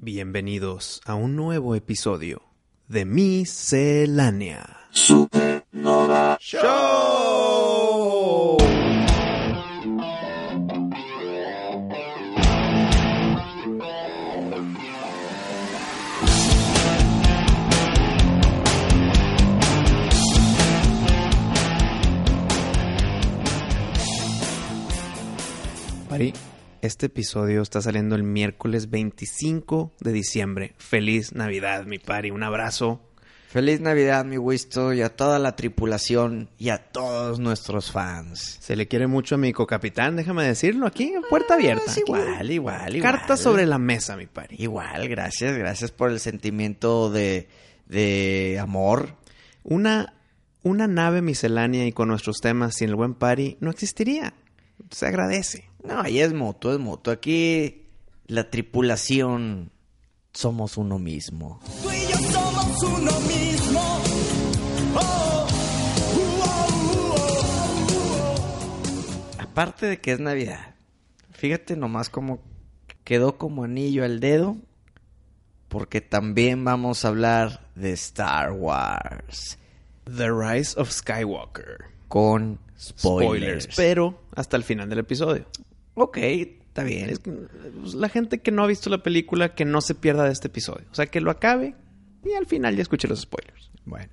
Bienvenidos a un nuevo episodio de Miscelánea Supernova Show. Este episodio está saliendo el miércoles 25 de diciembre. Feliz Navidad, mi pari. Un abrazo. Feliz Navidad, mi Wisto, y a toda la tripulación y a todos nuestros fans. Se le quiere mucho a mi co-capitán, déjame decirlo aquí, puerta abierta. Es igual, igual, igual. Carta sobre la mesa, mi pari. Igual, gracias, gracias por el sentimiento de, de amor. Una, una nave miscelánea y con nuestros temas sin el buen pari no existiría. Se agradece. No, ahí es moto, es moto. Aquí la tripulación somos uno mismo. Tú y yo somos uno mismo. Oh, uh, oh, uh, oh. Aparte de que es Navidad, fíjate nomás como quedó como anillo al dedo, porque también vamos a hablar de Star Wars The Rise of Skywalker. con spoilers. Pero hasta el final del episodio. Ok, está bien. Es que, pues, la gente que no ha visto la película, que no se pierda de este episodio. O sea, que lo acabe y al final ya escuche los spoilers. Bueno,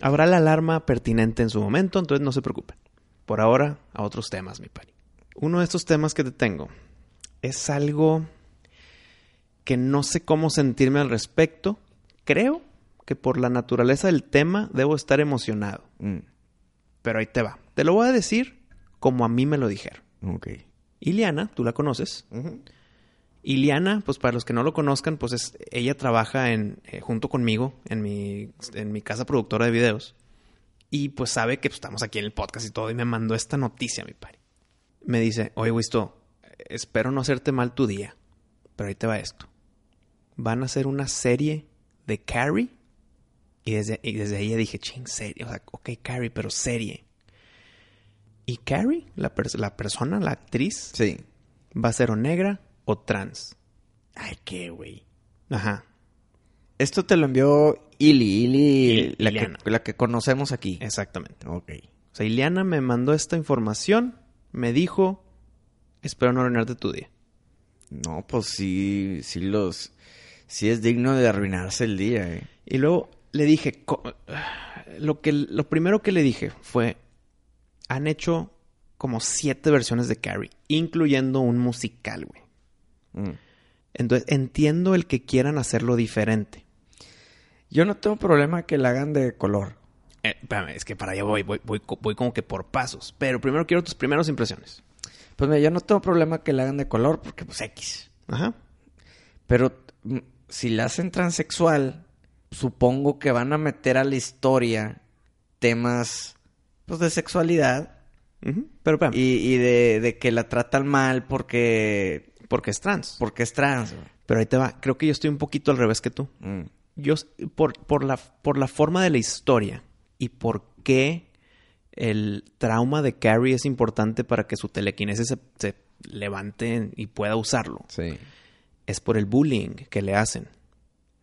Habrá la alarma pertinente en su momento, entonces no se preocupen. Por ahora, a otros temas, mi pari. Uno de estos temas que te tengo es algo que no sé cómo sentirme al respecto. Creo que por la naturaleza del tema debo estar emocionado. mm, Pero ahí te va. Te lo voy a decir como a mí me lo dijeron. ok. Iliana, tú la conoces. Iliana, pues para los que no lo conozcan, pues es, ella trabaja en, eh, junto conmigo en mi, en mi casa productora de videos. Y pues sabe que pues, estamos aquí en el podcast y todo. Y me mandó esta noticia, mi pari. Me dice, oye, Wisto, espero no hacerte mal tu día. Pero ahí te va esto. Van a hacer una serie de Carrie. Y desde, y desde ahí ya dije, ching, serie. O sea, ok, Carrie, pero serie. Y Carrie, la, la persona, la actriz, Sí. va a ser o negra o trans. Ay, qué, güey. Ajá, Esto te lo envió Ili, Ili, la, Iliana. que, la que conocemos aquí. exactamente. Ok. O sea, Ileana me mandó esta información, me dijo, espero no arruinarte tu día. No, pues sí, sí los... Sí es digno de arruinarse el día, eh. Y luego le dije, lo, que, lo primero que le dije fue, han hecho como siete versiones de Carrie, incluyendo un musical, güey. Mm. Entonces, entiendo el que quieran hacerlo diferente. Yo no tengo problema que la hagan de color. Eh, espérame, es que para allá voy, voy, voy, voy como que por pasos. Pero primero quiero tus primeras impresiones. Pues mira, yo no tengo problema que la hagan de color porque pues X. Ajá. Pero mm, si la hacen transexual, supongo que van a meter a la historia temas pues de sexualidad Ujú. Pero espérame. y, y de, de que la tratan mal porque Porque es trans. porque es trans. güey. Pero ahí te va. Creo que yo estoy un poquito al revés que tú. Mm. Yo, por, por, la, por la forma de la historia y por qué el trauma de Carrie es importante para que su telequinesis se, se levante y pueda usarlo, Sí. es por el bullying que le hacen.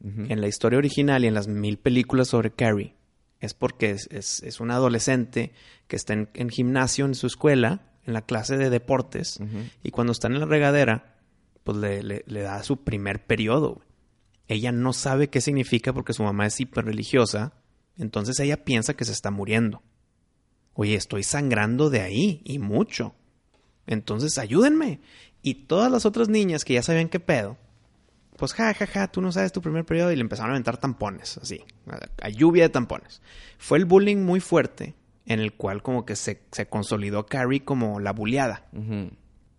En la historia original y en las mil películas sobre Carrie, es porque es, es, es una adolescente que está en, en gimnasio en su escuela, en la clase de deportes, y cuando está en la regadera, pues le, le- le da su primer periodo. Ella no sabe qué significa porque su mamá es hiperreligiosa, entonces ella piensa que se está muriendo. Oye, estoy sangrando de ahí y mucho. Entonces ayúdenme. Y todas las otras niñas que ya sabían qué pedo, pues ja, ja, ja, tú no sabes tu primer periodo y le empezaron a aventar tampones, así, a, lluvia de tampones. Fue el bullying muy fuerte en el cual como que se, se consolidó Carrie como la bulleada.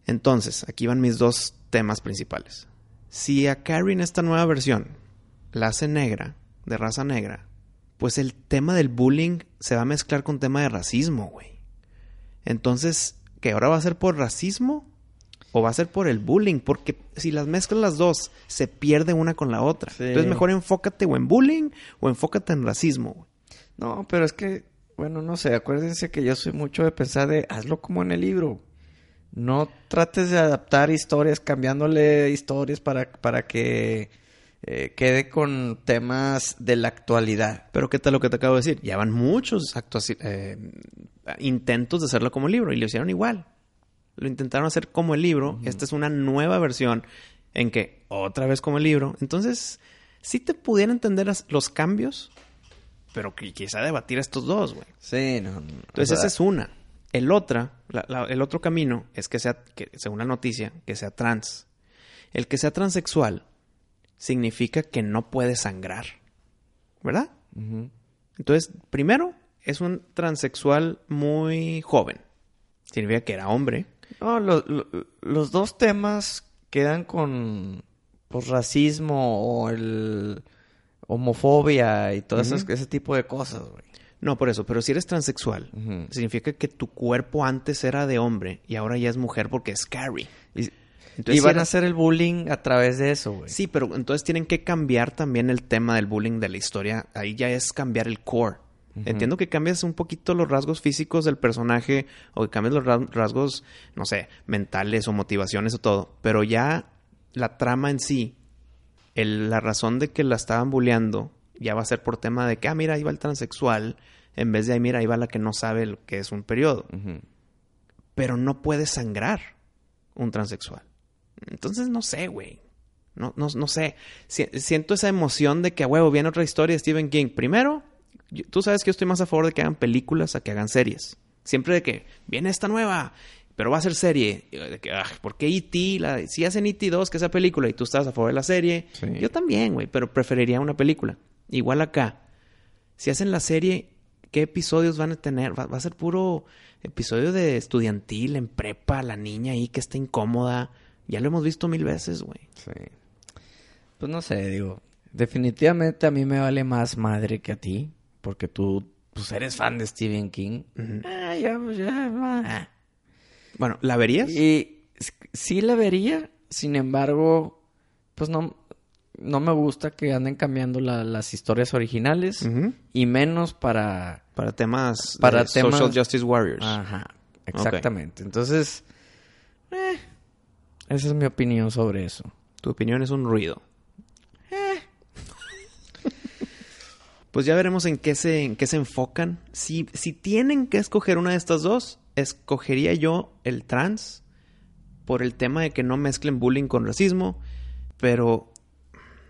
Entonces, aquí van mis dos temas principales. Si a Carrie en esta nueva versión la hace negra, de raza negra, pues el tema del bullying se va a mezclar con tema de racismo, güey. Entonces, ¿qué ahora va a ser por racismo o va a ser por el bullying? Porque si las mezclas las dos, se pierde una con la otra. Sí. Entonces, mejor enfócate o en bullying o enfócate en racismo, güey. No, pero es que, bueno, no sé, acuérdense que yo soy mucho de pensar de hazlo como en el libro. No trates de adaptar historias, cambiándole historias para, para que eh, quede con temas de la actualidad. Pero ¿qué tal lo que te acabo de decir? Ya van muchos eh, intentos de hacerlo como libro y lo hicieron igual. Lo intentaron hacer como el libro. Esta es una nueva versión en que otra vez como el libro. Entonces, sí te pudiera entender los cambios, pero que quizá debatir estos dos, güey. Sí, no. no. Entonces, esa es una. El otra, la- la- el otro camino es que sea, que, según la noticia, que sea trans. El que sea transexual significa que no puede sangrar. ¿Verdad? Entonces, primero, es un transexual muy joven. Significa que era hombre. No, lo- lo- los dos temas quedan con pues, racismo o el homofobia y todo esas- ese tipo de cosas, güey. No, por eso, pero si eres transexual, significa que tu cuerpo antes era de hombre y ahora ya es mujer porque es Carrie. Y, Entonces, y si van era- a hacer el bullying a través de eso, güey. Sí, pero entonces tienen que cambiar también el tema del bullying de la historia. Ahí ya es cambiar el core. Entiendo que cambias un poquito los rasgos físicos del personaje o que cambias los ra- rasgos, no sé, mentales o motivaciones o todo. Pero ya la trama en sí, el- la razón de que la estaban bulleando, ya va a ser por tema de que, ah, mira, ahí va el transexual, en vez de, ahí, mira, ahí va la que no sabe lo que es un periodo. Pero no puede sangrar un transexual. Entonces, no sé, güey. No, no, no sé. Si- siento esa emoción de que, a huevo, viene otra historia de Stephen King. Primero, yo- tú sabes que yo estoy más a favor de que hagan películas a que hagan series. Siempre de que viene esta nueva, pero va a ser serie. De que, ah, ¿por qué E.T.? La- Si hacen E.T. 2, que esa película, y tú estás a favor de la serie. Sí. Yo también, güey, pero preferiría una película. Igual acá. Si hacen la serie, ¿qué episodios van a tener? Va, va a ser puro episodio de estudiantil, en prepa, la niña ahí que está incómoda. Ya lo hemos visto mil veces, güey. Sí. Pues no sé, digo. Definitivamente a mí me vale más madre que a ti. Porque tú, pues eres fan de Stephen King. Ah, ya, pues ya, va. Bueno, ¿la verías? Y sí la vería, sin embargo, pues no, no me gusta que anden cambiando la- las historias originales. Y menos para... Para temas Para de temas- Social Justice Warriors. Ajá, exactamente. Entonces, eh, esa es mi opinión sobre eso. Tu opinión es un ruido. Pues ya veremos en qué se, en qué se enfocan. Si, si tienen que escoger una de estas dos, escogería yo el trans por el tema de que no mezclen bullying con racismo. Pero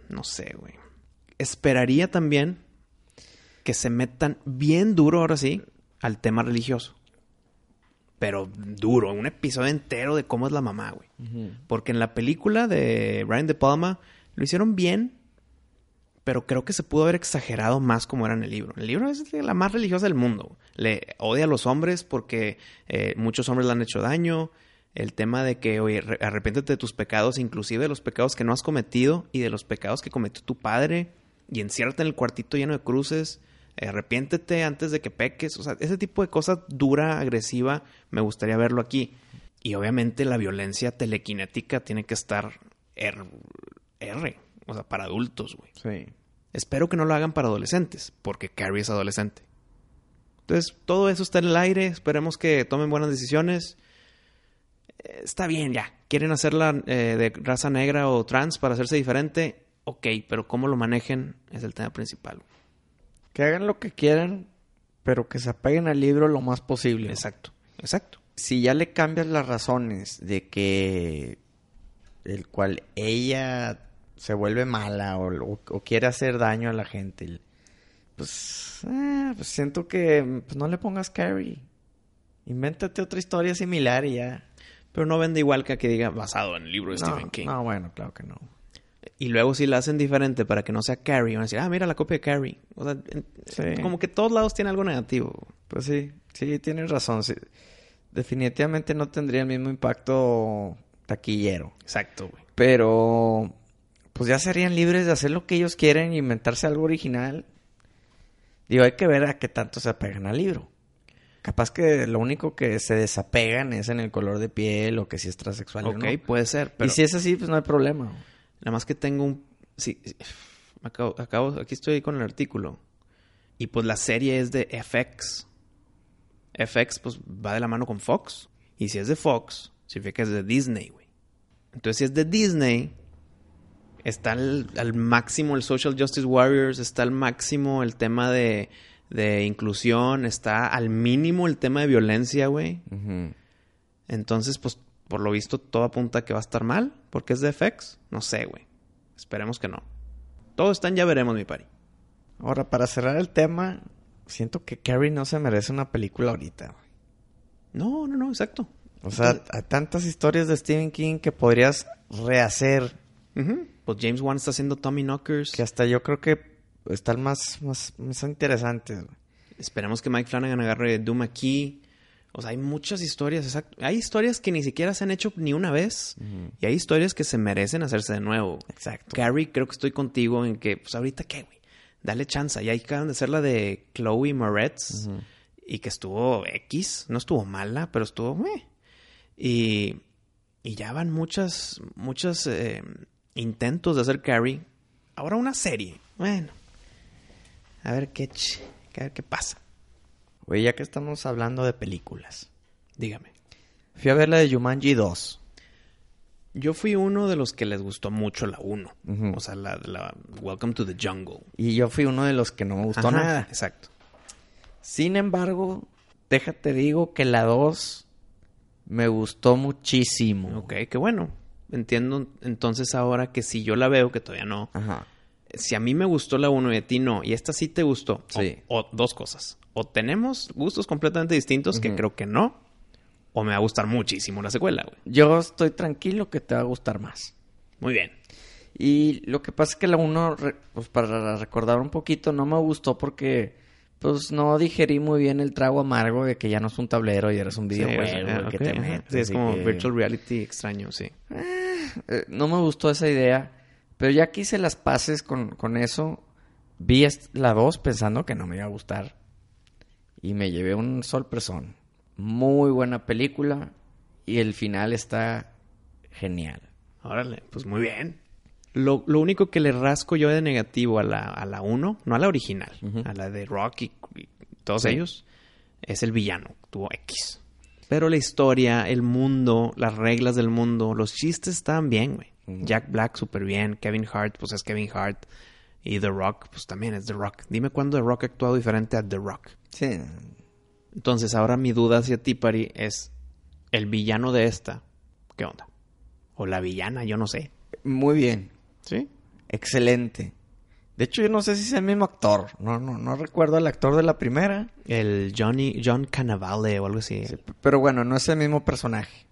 no sé, güey. Esperaría también que se metan bien duro ahora sí al tema religioso. Pero duro, un episodio entero de cómo es la mamá, güey. Porque en la película de Brian De Palma lo hicieron bien, pero creo que se pudo haber exagerado más como era en el libro. El libro es la más religiosa del mundo. Le odia a los hombres porque eh, muchos hombres le han hecho daño. El tema de que, oye, re- arrepiéntete de tus pecados, inclusive de los pecados que no has cometido y de los pecados que cometió tu padre. Y enciérrate en el cuartito lleno de cruces. arrepiéntete antes de que peques. O sea, ese tipo de cosas dura, agresiva, me gustaría verlo aquí. Y obviamente la violencia telequinética tiene que estar R, R o sea, para adultos, güey. Sí. Espero que no lo hagan para adolescentes, porque Carrie es adolescente. Entonces, todo eso está en el aire. Esperemos que tomen buenas decisiones. Eh, está bien, ya. ¿Quieren hacerla eh, de raza negra o trans para hacerse diferente? Ok, pero cómo lo manejen es el tema principal. Que hagan lo que quieran, pero que se apeguen al libro lo más posible. Exacto, exacto. Si ya le cambias las razones de que el cual ella se vuelve mala o, o- o quiere hacer daño a la gente, pues, eh, pues siento que pues no le pongas Carrie. Invéntate otra historia similar y ya. Pero no vende igual que a que diga basado en el libro de Stephen King. no, bueno, claro que no. Y luego si la hacen diferente para que no sea Carrie, van a decir, ah, mira la copia de Carrie. O sea, Sí. como que todos lados tiene algo negativo. Pues sí, sí, tienes razón. sí. Definitivamente no tendría el mismo impacto taquillero. Exacto, güey. Pero, pues ya serían libres de hacer lo que ellos quieren y inventarse algo original. Digo, hay que ver a qué tanto se apegan al libro. Capaz que lo único que se desapegan es en el color de piel o que si es transexual o Ok, no. puede ser, pero Y si es así, pues no hay problema. nada más que tengo un... Sí, sí, acabo, acabo- aquí estoy con el artículo. Y pues la serie es de FX. FX pues va de la mano con Fox. Y si es de Fox, significa que es de Disney, güey. Entonces si es de Disney, Está al, al máximo el Social Justice Warriors, está al máximo el tema de, de inclusión, está al mínimo el tema de violencia, güey. Entonces, pues, por lo visto, todo apunta a que va a estar mal, porque es de FX. No sé, güey. Esperemos que no. Todo está en ya veremos, mi pari. Ahora, para cerrar el tema, siento que Carrie no se merece una película ahorita. güey. No, no, no, exacto. O sea, hay tantas historias de Stephen King que podrías rehacer Ujú. Pues James Wan está haciendo Tommy Knockers. que hasta yo creo que están más, más, más interesantes. güey. Esperemos que Mike Flanagan agarre Doom aquí. O sea, hay muchas historias, exacto. Hay historias que ni siquiera se han hecho ni una vez. Y hay historias que se merecen hacerse de nuevo. Exacto. Carrie, creo que estoy contigo en que, pues ahorita qué, güey. Dale chance. Ya acaban de hacer la de Chloe Moretz. Y que estuvo X. No estuvo mala, pero estuvo. meh. Y, y ya van muchas, muchos eh, intentos de hacer Carrie. Ahora una serie. Bueno. A ver qué, ch- a ver qué pasa. Güey, ya que estamos hablando de películas. Dígame. Fui a ver la de Jumanji 2. Yo fui uno de los que les gustó mucho la 1. Ujú. O sea, la, la Welcome to the Jungle. Y yo fui uno de los que no me gustó Ajá, nada. Exacto. Sin embargo, déjate digo que la 2 me gustó muchísimo. Ok, qué bueno. Entiendo entonces ahora que si yo la veo, que todavía no, Ajá. si a mí me gustó la 1 y a ti no, y esta sí te gustó, o- Sí. o, dos cosas. O tenemos gustos completamente distintos, que creo que no, o me va a gustar muchísimo la secuela, güey. Yo estoy tranquilo que te va a gustar más. Muy bien. Y lo que pasa es que la 1, pues para recordar un poquito, no me gustó porque pues no digerí muy bien el trago amargo de que ya no es un tablero y eres un Sí, videojuego o sea, y que te metes Sí, es como que- virtual reality extraño, sí. Eh, no me gustó esa idea, pero ya que hice las paces con, con eso, vi la 2 pensando que no me iba a gustar y me llevé un sorpresón. Muy buena película y el final está genial. Órale, pues muy bien. Lo, lo único que le rasco yo de negativo a la, a la 1, no a la original, a la de Rock y, y todos Sí. ellos, es el villano, tuvo X. Pero la historia, el mundo, las reglas del mundo, los chistes estaban bien, güey. Jack Black súper bien, Kevin Hart, pues es Kevin Hart. Y The Rock, pues también es The Rock. Dime cuándo The Rock ha actuado diferente a The Rock. Sí, Entonces ahora mi duda hacia ti, Pari, es el villano de esta. ¿Qué onda? O la villana, yo no sé. muy bien. ¿Sí? Excelente. De hecho, yo no sé si es el mismo actor. No, no, no recuerdo al actor de la primera. El Johnny, John Cannavale o algo así. Sí, pero bueno, no es el mismo personaje.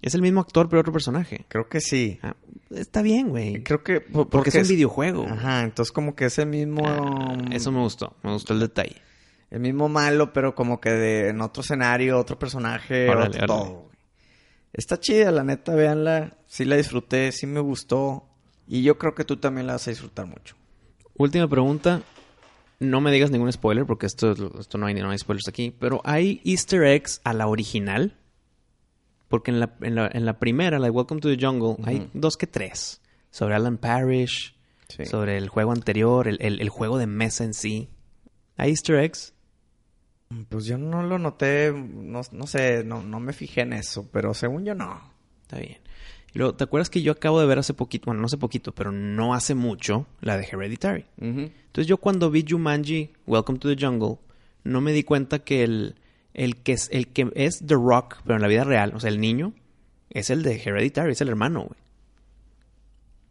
Es el mismo actor, pero otro personaje. Creo que sí. Ah, está bien, güey. Creo que... po- Porque es un videojuego. Ajá, entonces como que es el mismo... Ah, eso me gustó. Me gustó el detalle. El mismo malo, pero como que de, en otro escenario, otro personaje, Órale, otro órale. todo. güey. Está chida, la neta, véanla. Sí la disfruté, sí me gustó. Y yo creo que tú también la vas a disfrutar mucho. Última pregunta. No me digas ningún spoiler porque esto, esto no, hay, no hay spoilers aquí. Pero ¿hay easter eggs a la original? Porque en la, en la, en la primera, la de Welcome to the Jungle, hay dos que tres. Sobre Alan Parrish, Sí. sobre el juego anterior, el, el- el juego de mesa en sí. ¿Hay easter eggs? Pues yo no lo noté, no, no sé, no, no me fijé en eso, pero según yo no. Está bien. Y luego, ¿te acuerdas que yo acabo de ver hace poquito, bueno, no hace poquito, pero no hace mucho, la de Hereditary? Entonces yo cuando vi Jumanji, Welcome to the Jungle, no me di cuenta que el, el, que, es, el que es The Rock, pero en la vida real, o sea, el niño, es el de Hereditary, es el hermano, güey.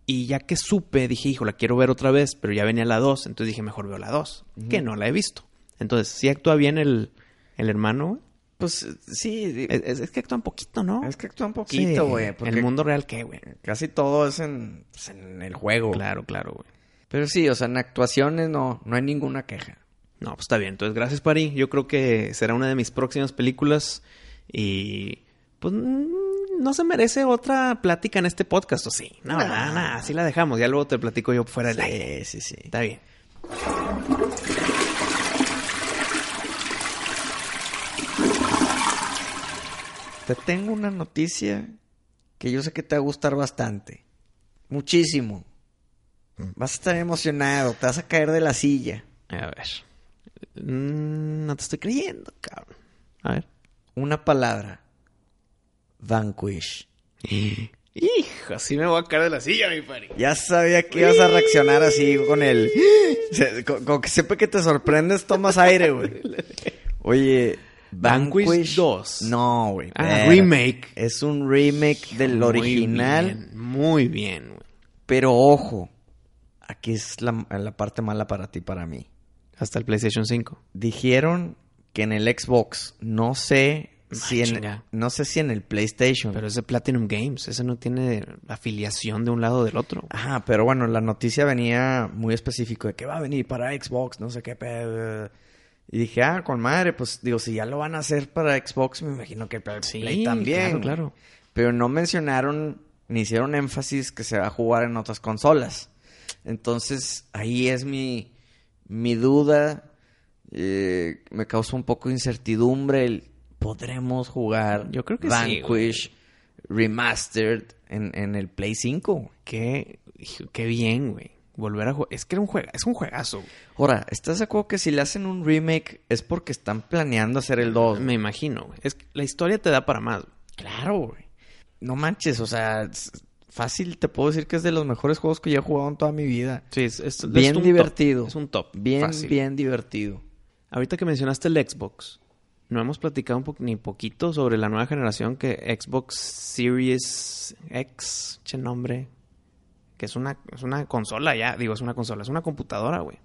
Y ya que supe, dije, hijo, la quiero ver otra vez, pero ya venía la 2, entonces dije, mejor veo la 2, que no la he visto. Entonces, ¿sí actúa bien el, el hermano, güey? Pues sí, Es, que actúa un poquito, ¿no? es que actúa un Sí. poquito, güey. porque El mundo real, ¿qué, güey? Casi todo es en, pues, en el juego. Claro, claro, güey. Pero sí, o sea, en actuaciones no, no hay ninguna queja. No, pues está bien. Entonces, gracias, Pari. Yo creo que será una de mis próximas películas. Y pues mm, no se merece otra plática en este podcast, ¿o sí? No, Nah. nada, nada. Así la dejamos. Ya luego te platico yo fuera del aire. Sí, sí, sí. Está bien. Te tengo una noticia que yo sé que te va a gustar bastante. Muchísimo. Vas a estar emocionado, te vas a caer de la silla. A ver. Mm, no te estoy creyendo, cabrón. A ver. Una palabra. Vanquish. Hijo, así me voy a caer de la silla, mi pari. Ya sabía que ibas a reaccionar así con el... Se- co- Como que siempre que te sorprendes tomas aire, güey. Oye, Vanquish Vanquish 2. No, güey. Ah, remake. Es un remake del Muy original. bien, muy bien, güey. Pero ojo, aquí es la, la parte mala para ti, para mí. Hasta el PlayStation 5. Dijeron que en el Xbox, no sé si Ah, en, chinga. no sé si en el PlayStation. Pero es de Platinum Games. Ese no tiene afiliación de un lado o del otro. Ajá, pero bueno, la noticia venía muy específico de que va a venir para Xbox, no sé qué. pe- Y dije, ah, con madre, pues digo, si ya lo van a hacer para Xbox, me imagino que para Sí, Play también. claro, claro. Pero no mencionaron ni hicieron énfasis que se va a jugar en otras consolas. Entonces, ahí es mi, mi duda. eh, me causa un poco de incertidumbre el podremos jugar Yo creo que sí, Vanquish Remastered en, en el Play 5. Qué, qué bien, güey. Volver a jugar. Es que era un juega, es un juegazo. Ahora, ¿estás de acuerdo que si le hacen un remake es porque están planeando hacer el 2? Me imagino, güey. Es que la historia te da para más. güey. Claro, güey. No manches, o sea, fácil te puedo decir que es de los mejores juegos que yo he jugado en toda mi vida. Sí, es, es- es Bien top. divertido. Es un top. Bien, Fácil. bien divertido. Ahorita que mencionaste el Xbox, no hemos platicado un po- ni poquito sobre la nueva generación que Xbox Series X, che nombre, que es una, es una consola ya, digo, es una consola, es una computadora, güey.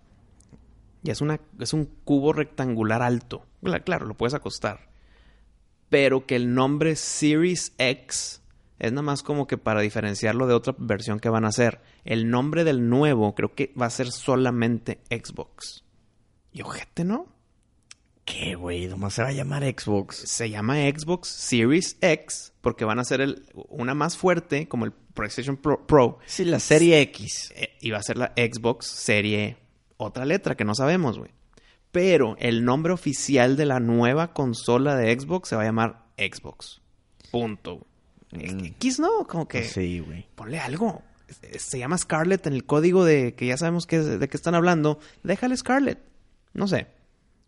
Ya es una, es un cubo rectangular alto. Cla- Claro, lo puedes acostar. Pero que el nombre Series X es nada más como que para diferenciarlo de otra versión que van a hacer. El nombre del nuevo creo que va a ser solamente Xbox. Y ojete, ¿no? ¿Qué, güey? Nomás se va a llamar Xbox. Se llama Xbox Series X porque van a hacer el, una más fuerte como el PlayStation Pro, Pro, Sí, la serie X. eh, va a ser la Xbox Serie otra letra que no sabemos, güey. Pero el nombre oficial de la nueva consola de Xbox se va a llamar Xbox. Punto. Mm. X no, como que Sí, güey. ponle algo. Se llama Scarlett en el código de que ya sabemos que, de qué están hablando. Déjale Scarlett. No sé.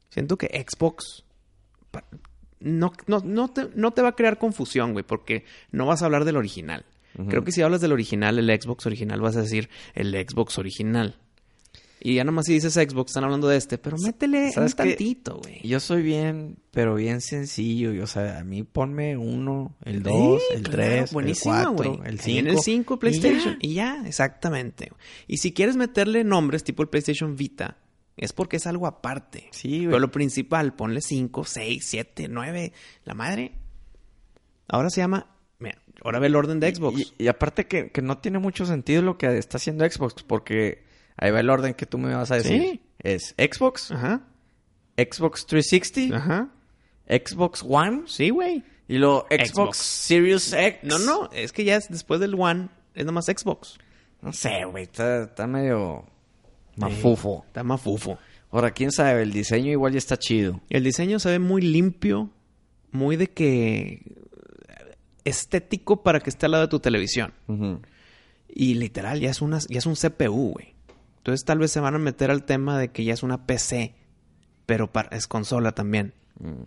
Siento que Xbox no, no, no, te, no te va a crear confusión, güey, porque no vas a hablar del original. Creo que si hablas del original, el Xbox original, vas a decir el Xbox original. Y ya nomás si dices Xbox, están hablando de este, pero métele un tantito, güey. Yo soy bien, pero bien sencillo. y, o sea, a mí ponme uno, el 2, Sí, el claro, 3, el buenísima, 4, güey. el 5. En el 5 PlayStation. Y ya. exactamente. Y si quieres meterle nombres tipo el PlayStation Vita, es porque es algo aparte. Sí, güey. Pero lo principal, ponle 5, 6, 7, 9. La madre. Ahora se llama. Mira, ahora ve el orden de Xbox. Y, y aparte que, que no tiene mucho sentido lo que está haciendo Xbox, porque ahí va el orden que tú me vas a decir. Sí. Es Xbox, Ajá. Xbox 360, Ajá. Xbox One Sí, güey. y luego Xbox, Xbox. Series X. No, no. Es que ya es después del One. Es nomás Xbox. No sé, güey, está, está medio mafufo. Está más fufo. Ahora, quién sabe, el diseño igual ya está chido. El diseño se ve muy limpio, muy de que estético para que esté al lado de tu televisión. Y literal, ya es, una, ya es un CPU, güey. Entonces tal vez se van a meter al tema de que ya es una PC, pero para- es consola también. Mm.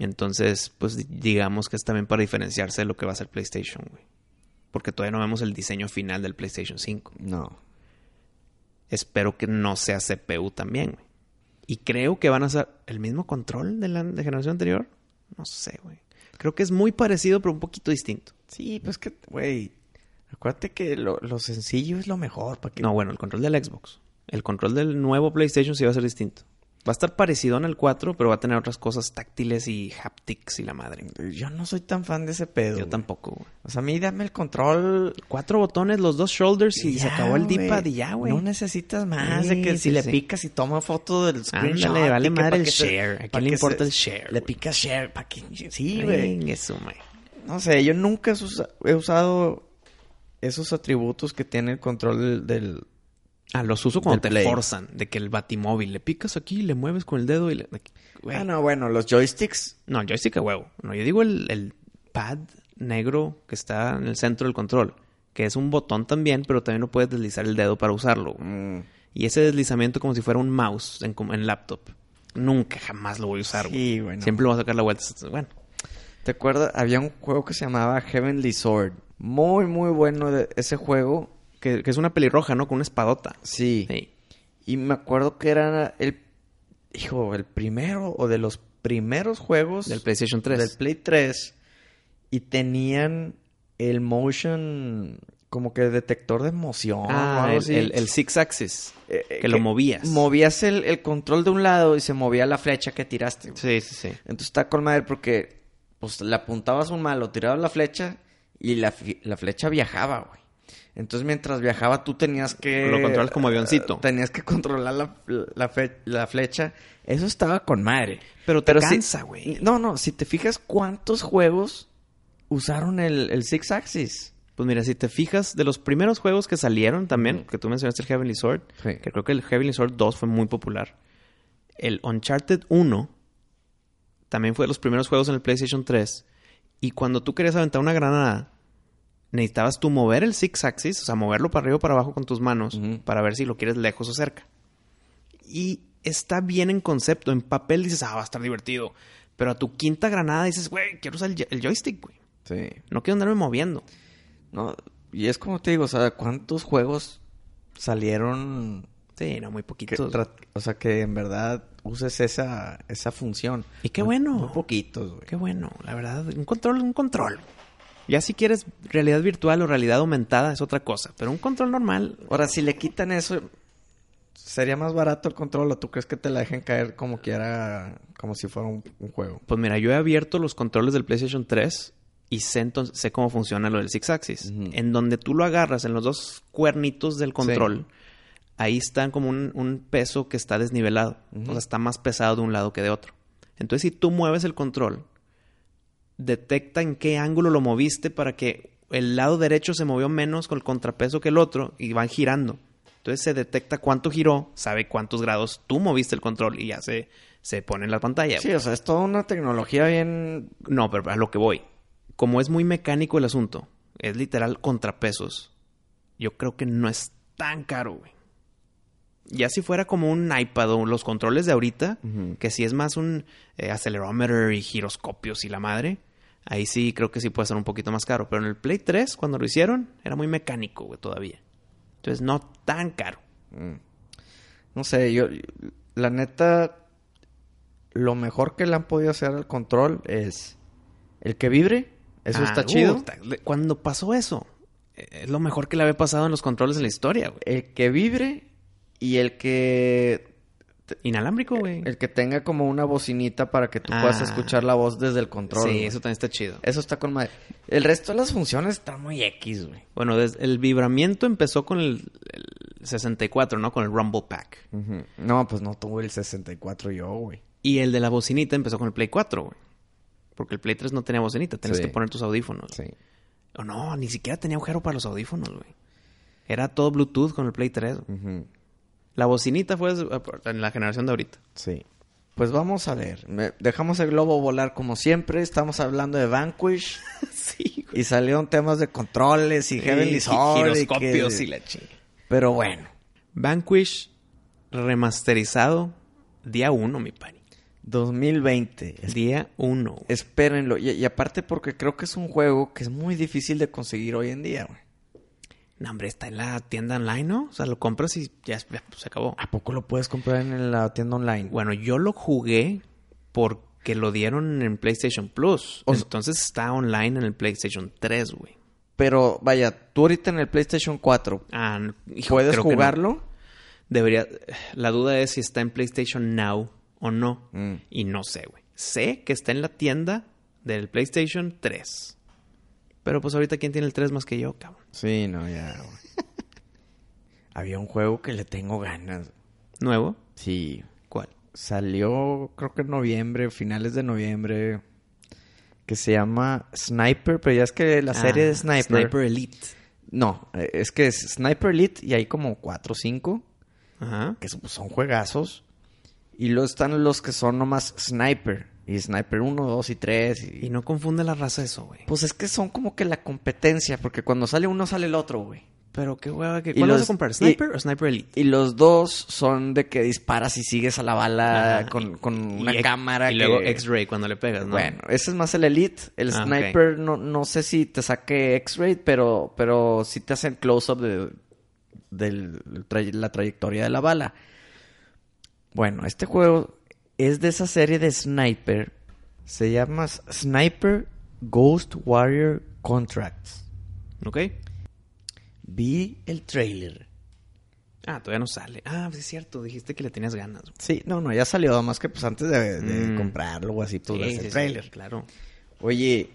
Entonces, pues di- digamos que es también para diferenciarse de lo que va a ser PlayStation, güey. Porque todavía no vemos el diseño final del PlayStation 5. No. Espero que no sea CPU también, güey. Y creo que van a ser el mismo control de la de generación anterior. No sé, güey. Creo que es muy parecido, pero un poquito distinto. Sí, pues que, güey, acuérdate que lo, lo sencillo es lo mejor. para que No, bueno, el control del Xbox. El control del nuevo PlayStation sí va a ser distinto. Va a estar parecido en el 4, pero va a tener otras cosas táctiles y haptics y la madre. Yo no soy tan fan de ese pedo. Yo tampoco, güey. O sea, a mí dame el control. Cuatro botones, los dos shoulders y, se ya, acabó el. D-pad y ya, güey. No necesitas más Sí, de que sí, si le sí. picas y toma foto del screenshot. Ándale, vale madre el share. ¿A quién le importa el share, Le picas share. ¿Para que Sí, güey. eso, güey. No sé, yo nunca he usa- he usado esos atributos que tiene el control del... del- Ah, los uso cuando te Play. forzan. De que el batimóvil le picas aquí, le mueves con el dedo y le... Ah, no, bueno, los joysticks. No, joystick a huevo. No, yo digo el, el pad negro que está en el centro del control. Que es un botón también, pero también no puedes deslizar el dedo para usarlo. Mm, Y ese deslizamiento como si fuera un mouse en, laptop. Nunca jamás lo voy a usar, güey. Sí, güey, no. Siempre lo voy a sacar la vuelta. Bueno, ¿Te acuerdas? Había un juego que se llamaba Heavenly Sword. Muy, muy bueno de ese juego. Que, que es una pelirroja, ¿no? Con una espadota. Sí. Sí. Y me acuerdo que era el... Hijo, el primero o de los primeros juegos... Del PlayStation 3. Del Play 3. Y tenían el motion... Como que detector de emoción. Ah, el, así. el- el Six Axis. Eh, eh, que lo movías. Movías el, el control de un lado y se movía la flecha que tiraste. güey. Sí, sí, sí. Entonces está con madre porque pues le apuntabas un malo, tirabas la flecha y la, la flecha viajaba, güey. Entonces mientras viajaba tú tenías que... Lo controlas como avioncito. eh, tenías que controlar la, la, fe- la flecha. Eso estaba con madre. Pero te si- cansa, güey. No, no, si te fijas cuántos juegos usaron el, el Six Axis. Pues mira, si te fijas, de los primeros juegos que salieron también, que tú mencionaste el Heavenly Sword, Sí. que creo que el Heavenly Sword 2 fue muy popular. El Uncharted 1 también fue de los primeros juegos en el PlayStation 3. Y cuando tú querías aventar una granada, necesitabas tú mover el Six Axis, o sea, moverlo para arriba o para abajo con tus manos, para ver si lo quieres lejos o cerca. Y está bien en concepto. En papel dices, ah, va a estar divertido. Pero a tu quinta granada dices, güey, quiero usar el, jo- el joystick, güey. Sí. No quiero andarme moviendo. No, y es como te digo, o sea, ¿cuántos juegos salieron Sí, no, muy poquitos. o sea, que en verdad uses esa, esa función. Y qué Muy- bueno. Muy poquitos, güey. Qué bueno, la verdad. Un control, un control. Ya si quieres realidad virtual o realidad aumentada es otra cosa. Pero un control normal. Ahora, si le quitan eso, ¿sería más barato el control o tú crees que te la dejen caer como quiera, como si fuera un, un juego? Pues mira, yo he abierto los controles del PlayStation 3 y sé, entonces, sé cómo funciona lo del Six Axis. En donde tú lo agarras en los dos cuernitos del control, ahí está como un, un peso que está desnivelado. O sea, está más pesado de un lado que de otro. Entonces, si tú mueves el control, detecta en qué ángulo lo moviste para que el lado derecho se movió menos con el contrapeso que el otro y van girando. Entonces se detecta cuánto giró, sabe cuántos grados tú moviste el control y ya se, se pone en la pantalla. Sí, o sea, es toda una tecnología bien... No, pero a lo que voy. Como es muy mecánico el asunto, es literal contrapesos. Yo creo que no es tan caro, güey. Ya si fuera como un iPad o los controles de ahorita, que si es más un eh, acelerómetro y giroscopios y la madre, ahí sí creo que sí puede ser un poquito más caro. Pero en el Play 3, cuando lo hicieron, era muy mecánico, güey, todavía. Entonces no tan caro. Mm. No sé, yo... La neta... Lo mejor que le han podido hacer al control es... El que vibre. Eso Ah, está chido. puta, Cuando pasó eso, eh, es lo mejor que le había pasado en los controles en la historia, güey. El que vibre y el que... Inalámbrico, güey. El que tenga como una bocinita para que tú Ah. puedas escuchar la voz desde el control. Sí, eso también está chido. Eso está con madre. El resto de las funciones están muy X, güey. Bueno, el vibramiento empezó con el, el 64, ¿no? Con el Rumble Pack. No, pues no tuve el 64 yo, güey. Y el de la bocinita empezó con el Play 4, güey. Porque el Play 3 no tenía bocinita, tenías Sí. que poner tus audífonos. Sí. O no, ni siquiera tenía agujero para los audífonos, güey. Era todo Bluetooth con el Play 3. güey. Ujú. La bocinita fue en la generación de ahorita. Sí. Pues vamos a ver. Me- Dejamos el globo volar como siempre. Estamos hablando de Vanquish. sí, y salieron temas de controles y Heavenly Sword. y giroscopios que- y la chinga. Pero bueno. Vanquish remasterizado día 1, mi pani. 2020. Es- Día 1. Espérenlo. Y, y aparte porque creo que es un juego que es muy difícil de conseguir hoy en día, güey. No, hombre, está en la tienda online, ¿no? O sea, lo compras y ya, ya, pues, se acabó. ¿A poco lo puedes comprar en la tienda online? Bueno, yo lo jugué porque lo dieron en PlayStation Plus. O sea- Entonces está online en el PlayStation 3, güey. Pero vaya, tú ahorita en el PlayStation 4, Ah, hijo, ¿puedes no. jugarlo? Debería. La duda es si está en PlayStation Now o no. Mm. Y no sé, güey. Sé que está en la tienda del PlayStation 3. Pero pues ahorita, ¿quién tiene el 3 más que yo, cabrón? Sí, no, ya. güey. Había un juego que le tengo ganas. ¿Nuevo? Sí. ¿Cuál? Salió, creo que en noviembre, finales de noviembre, que se llama Sniper, pero ya es que la serie Ah, de Sniper... Sniper Elite. No, eh, es que es Sniper Elite y hay como cuatro o cinco, Ajá. que son, pues, son juegazos. Y luego están los que son nomás Sniper. Y Sniper 1, 2 y 3. Y... Y no confunde la raza eso, güey. Pues es que son como que la competencia, porque cuando sale uno sale el otro, güey. Pero qué hueva que... ¿Cuál vas los- a comprar? y- ¿Sniper o Sniper Elite? Y los dos son de que disparas y sigues a la bala Ajá, con, y- con y una cámara. Y que- luego X-Ray cuando le pegas, ¿no? Bueno, ese es más el Elite. El Ah. Sniper no, no sé si te saque X-Ray, pero, pero sí te hacen close-up de, tra- la trayectoria de la bala. Bueno, este juego es de esa serie de Sniper. Se llama Sniper Ghost Warrior Contracts. ¿Ok? Vi el trailer. Ah, todavía no sale. Ah, pues es cierto. Dijiste que le tenías ganas. Sí, no, no, ya salió. Más que pues antes de, de Mm. comprarlo o así, pues Sí, ves sí, el sí, trailer. claro. Oye,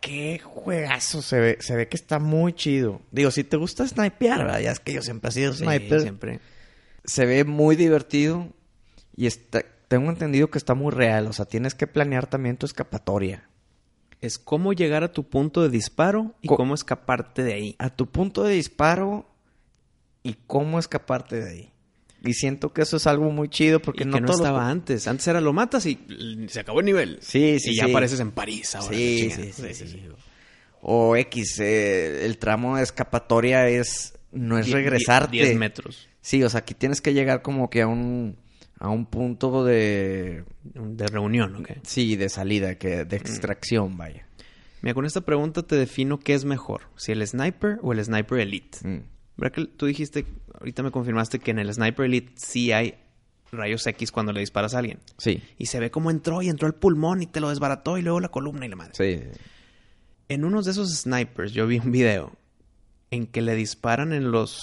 qué juegazo se ve. Se ve que está muy chido. Digo, si te gusta snipear, ¿verdad? Ya es que yo siempre he sido Sí, sniper. siempre. Se ve muy divertido. Y está, tengo entendido que está muy real. O sea, tienes que planear también tu escapatoria. Es cómo llegar a tu punto de disparo y Co- cómo escaparte de ahí. A tu punto de disparo y cómo escaparte de ahí. Y siento que eso es algo muy chido porque y no que no estaba antes. Antes era lo matas y se acabó el nivel. Sí, sí, Y ya apareces en París ahora. Sí, sí, sí, sí, O X, eh, el tramo de escapatoria es no es Die- regresarte. die- 10 metros Sí, o sea, aquí tienes que llegar como que a un a un punto de de reunión, ¿ok? sí, de salida, que Mm. de extracción, vaya. Mira, con esta pregunta te defino qué es mejor. Si el Sniper o el Sniper Elite. Mm. ¿Verdad que tú dijiste, ahorita me confirmaste que en el Sniper Elite sí hay rayos X cuando le disparas a alguien? Sí. Y se ve cómo entró y entró al pulmón y te lo desbarató y luego la columna y la madre. Sí. En unos de esos snipers yo vi un video en que le disparan en los...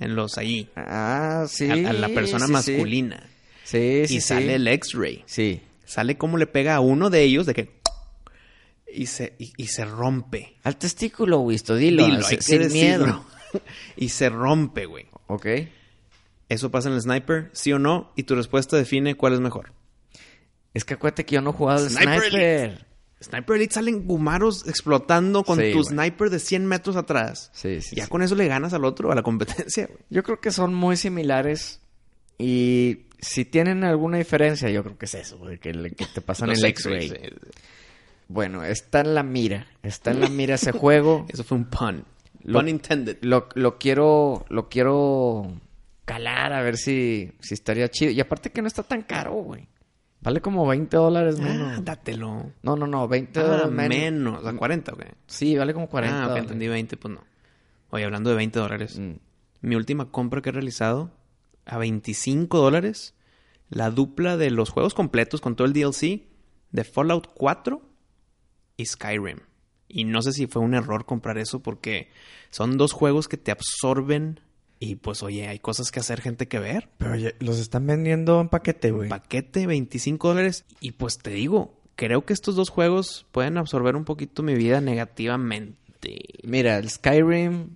En los ahí. Ah, sí. a, a la persona sí, masculina. Sí, sí, y sale el X-ray. Sí. Sale como le pega a uno de ellos de que... Y se, y, y se rompe. Al testículo, Wisto, dilo, Dilo, sin, decirlo. miedo. y se rompe, güey. Ok. ¿Eso pasa en el sniper? ¿Sí o no? Y tu respuesta define cuál es mejor. Es que acuérdate que yo no he jugado al Sniper sniper. Sniper Elite salen gumaros explotando con Sí, tu sniper de 100 metros atrás. Sí, sí, ya sí. con eso le ganas al otro, a la competencia, güey. Yo creo que son muy similares y si tienen alguna diferencia, yo creo que es eso, güey, que, le- que te pasan el X-ray. sí. Bueno, está en la mira, está en la mira ese juego. Eso fue un pun. Lo- pun intended. Lo, lo quiero, lo quiero calar a ver si, si estaría chido. Y aparte que no está tan caro, güey. Vale como 20 dólares menos. Ah, dátelo. No, no, no, 20 Ah, dólares menos. menos. ¿A 40 o qué? Sí, vale como 40 ah, ok, dólares. entendí 20, pues no. Oye, hablando de 20 dólares. Mm. Mi última compra que he realizado, a 25 dólares, la dupla de los juegos completos con todo el DLC de Fallout 4 y Skyrim. Y no sé si fue un error comprar eso porque son dos juegos que te absorben y pues oye, hay cosas que hacer, gente que ver. Pero ya los están vendiendo en paquete, güey. Paquete 25 dólares y pues te digo, creo que estos dos juegos pueden absorber un poquito mi vida negativamente. Mira, el Skyrim...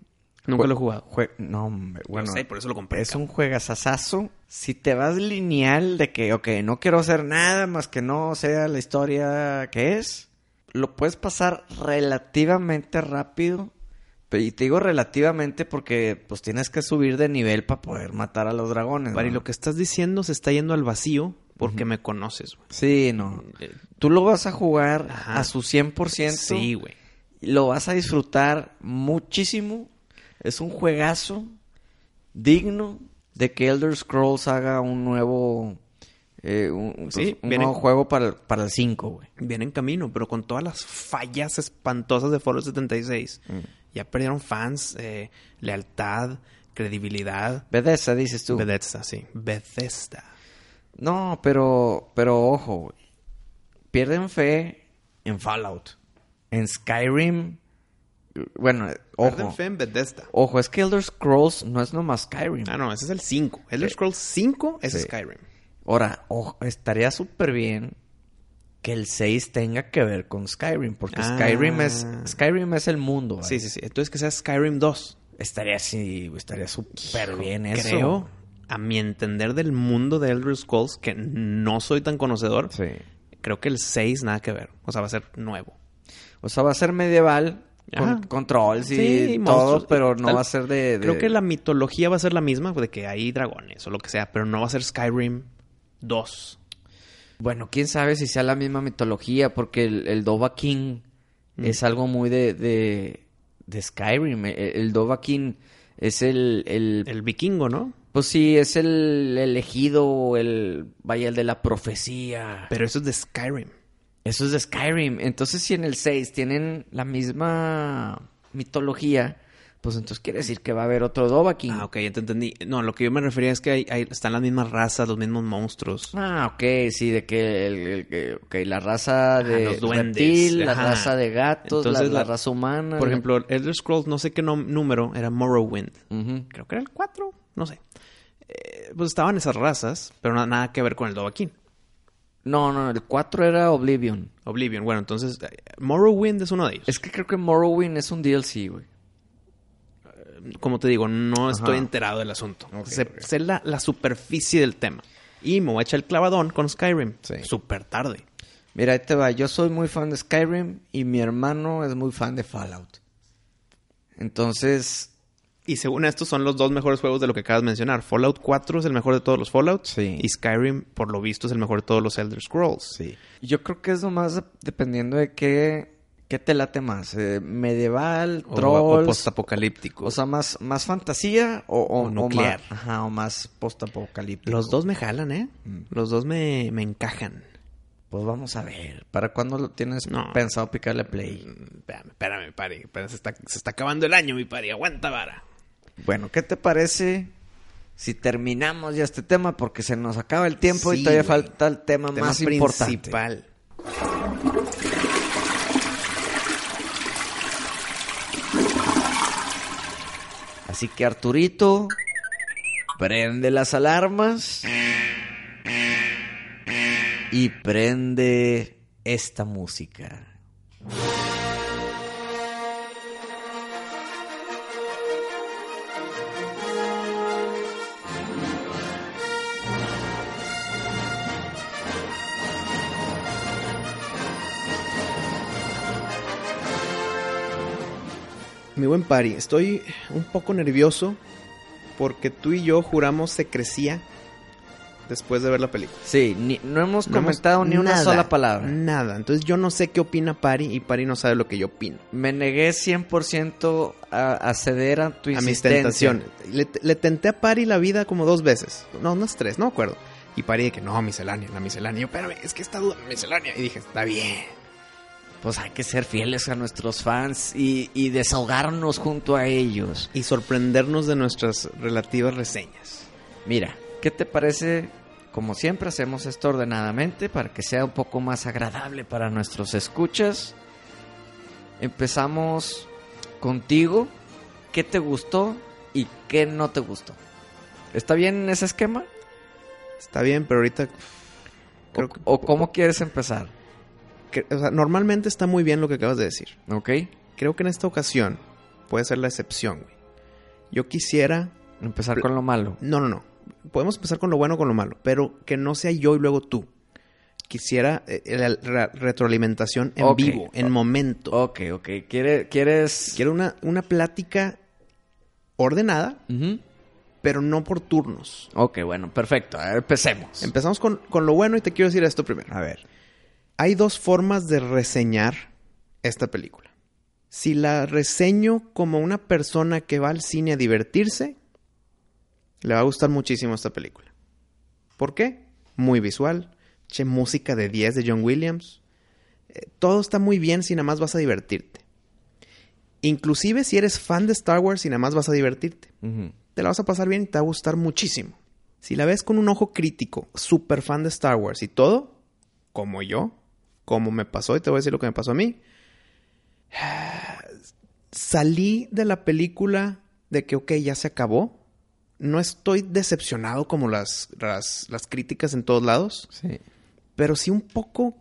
Nunca lo he jugado. no, hombre, bueno... Yo sé, por eso lo compré. Es un juegazazazo. Si te vas lineal de que, ok, no quiero hacer nada más que no sea la historia que es, lo puedes pasar relativamente rápido. Y te digo relativamente porque pues tienes que subir de nivel para poder matar a los dragones. ¿no? lo que estás diciendo se está yendo al vacío porque me conoces, güey. Sí, no. Eh, Tú lo vas a jugar Ajá. a su 100%. Sí, güey. Lo vas a disfrutar muchísimo. Es un juegazo digno de que Elder Scrolls haga un nuevo... eh, un, Sí, un viene- nuevo juego para, el- para el 5, güey. Viene en camino, pero con todas las fallas espantosas de Fallout 76. Mm. Ya perdieron fans, eh, lealtad, credibilidad. Bethesda, dices tú. Bethesda, sí. Bethesda. No, pero, pero ojo. Pierden fe en Fallout. En Skyrim. Bueno, Pierden ojo. fe en Bethesda. Ojo, es que Elder Scrolls no es nomás Skyrim. Ah, no, ese es el 5. Elder Sí. Scrolls 5 es Sí. Skyrim. Ahora, ojo, estaría súper bien que el 6 tenga que ver con Skyrim, porque Ah. Skyrim es Skyrim es el mundo. ¿vale? Sí, sí, sí. Entonces que sea Skyrim 2. Estaría así, estaría súper bien eso. Creo, a mi entender del mundo de Elder Scrolls, que no soy tan conocedor, Sí. creo que el 6 nada que ver. O sea, va a ser nuevo. O sea, va a ser medieval con controls y Sí, todo, pero no tal- va a ser de, de- Creo que la mitología va a ser la misma, de que hay dragones o lo que sea, pero no va a ser Skyrim 2. Bueno, quién sabe si sea la misma mitología, porque el, el Dova King es algo muy de, de, de Skyrim. El, el Dovahkiin es el, el, El vikingo, ¿no? Pues sí, es el elegido, el... Vaya, el de la profecía. Pero eso es de Skyrim. Eso es de Skyrim. Entonces, si en el 6 tienen la misma mitología, pues entonces quiere decir que va a haber otro Dovahkiin. Ah, ok, ya te entendí. No, lo que yo me refería es que hay, hay- están las mismas razas, los mismos monstruos. Ah, ok, sí, de que, el, el- la raza de los duendes, reptil, la raza de gatos, Entonces, la, raza humana. Por ejemplo, Elder Scrolls, no sé qué número, era Morrowind. Creo que era el 4, no sé. Eh, pues estaban esas razas, pero na- nada que ver con el Dovahkiin. No, no, el 4 era Oblivion. Oblivion. Bueno, entonces, eh, Morrowind es uno de ellos. Es que creo que Morrowind es un DLC, güey. Como te digo, no estoy Ajá. enterado del asunto. Ok, sé la, la superficie del tema. Y me voy a echar el clavadón con Skyrim. Sí. Súper tarde. Mira, ahí te va. Yo soy muy fan de Skyrim y mi hermano es muy fan de Fallout. Entonces, Y según esto, son los dos mejores juegos de lo que acabas de mencionar. Fallout 4 es el mejor de todos los Fallouts. Sí. Y Skyrim, por lo visto, es el mejor de todos los Elder Scrolls. sí. Yo creo que es nomás de- dependiendo de qué, qué te late más. eh, medieval, O, o trolls. postapocalíptico. O sea, más, más fantasía o, o- O o nuclear. más, ajá, o más postapocalíptico. los dos me jalan, ¿eh? Mm. Los dos me, me encajan. Pues vamos a ver. ¿Para cuándo lo tienes No. pensado picarle play? Mm, Espérame, espérame, pari. Se está, se está acabando el año, mi pari. Aguanta, vara. Bueno, ¿qué te parece si terminamos ya este tema? Porque se nos acaba el tiempo y todavía falta el tema, Tema más importante. Así que Arturito, prende las alarmas y prende esta música. Mi buen Pari, estoy un poco nervioso porque tú y yo juramos se crecía después de ver la película. Sí, ni- no hemos No hemos- comentado ni una sola palabra. Nada. Entonces yo no sé qué opina Pari y Pari no sabe lo que yo opino. Me negué 100% a, a ceder a tu A mis insistencia. tentaciones. Le, le tenté a Pari la vida como dos veces. No, unas tres, no me acuerdo. Y Pari de que no, miscelánea, la miscelánea. Y yo, espérame, es que está duda, miscelánea. Y dije, está bien. Pues hay que ser fieles a nuestros fans y, y desahogarnos junto a ellos. Y sorprendernos de nuestras relativas reseñas. Mira, ¿qué te parece? Como siempre hacemos esto ordenadamente para que sea un poco más agradable para nuestros escuchas. Empezamos contigo. ¿Qué te gustó y qué no te gustó? ¿Está bien ese esquema? Está bien, pero ahorita... Creo ¿O, que- o cómo quieres empezar? Que- o sea, normalmente está muy bien lo que acabas de decir. ¿Ok? Creo que en esta ocasión puede ser la excepción, güey. Yo quisiera... Empezar con lo malo. No, no, no. Podemos empezar con lo bueno o con lo malo, pero que no sea yo y luego tú. Quisiera eh, la re- retroalimentación en vivo, en momento. Ok, ok. ¿Quiere- ¿Quieres...? Quiero una, una plática ordenada, pero no por turnos. Ok, bueno, perfecto. A ver, empecemos. Empezamos con, con lo bueno y te quiero decir esto primero. A ver. Hay dos formas de reseñar esta película. Si la reseño como una persona que va al cine a divertirse, le va a gustar muchísimo esta película. ¿Por qué? Muy visual, che, música de 10 de John Williams. Eh, todo está muy bien si nada más vas a divertirte. Inclusive si eres fan de Star Wars y nada más vas a divertirte. Te la vas a pasar bien y te va a gustar muchísimo. Si la ves con un ojo crítico, súper fan de Star Wars y todo, como yo, como me pasó, y te voy a decir lo que me pasó a mí, salí de la película de que, ok, ya se acabó. No estoy decepcionado como las, las, las críticas en todos lados, Sí. pero sí un poco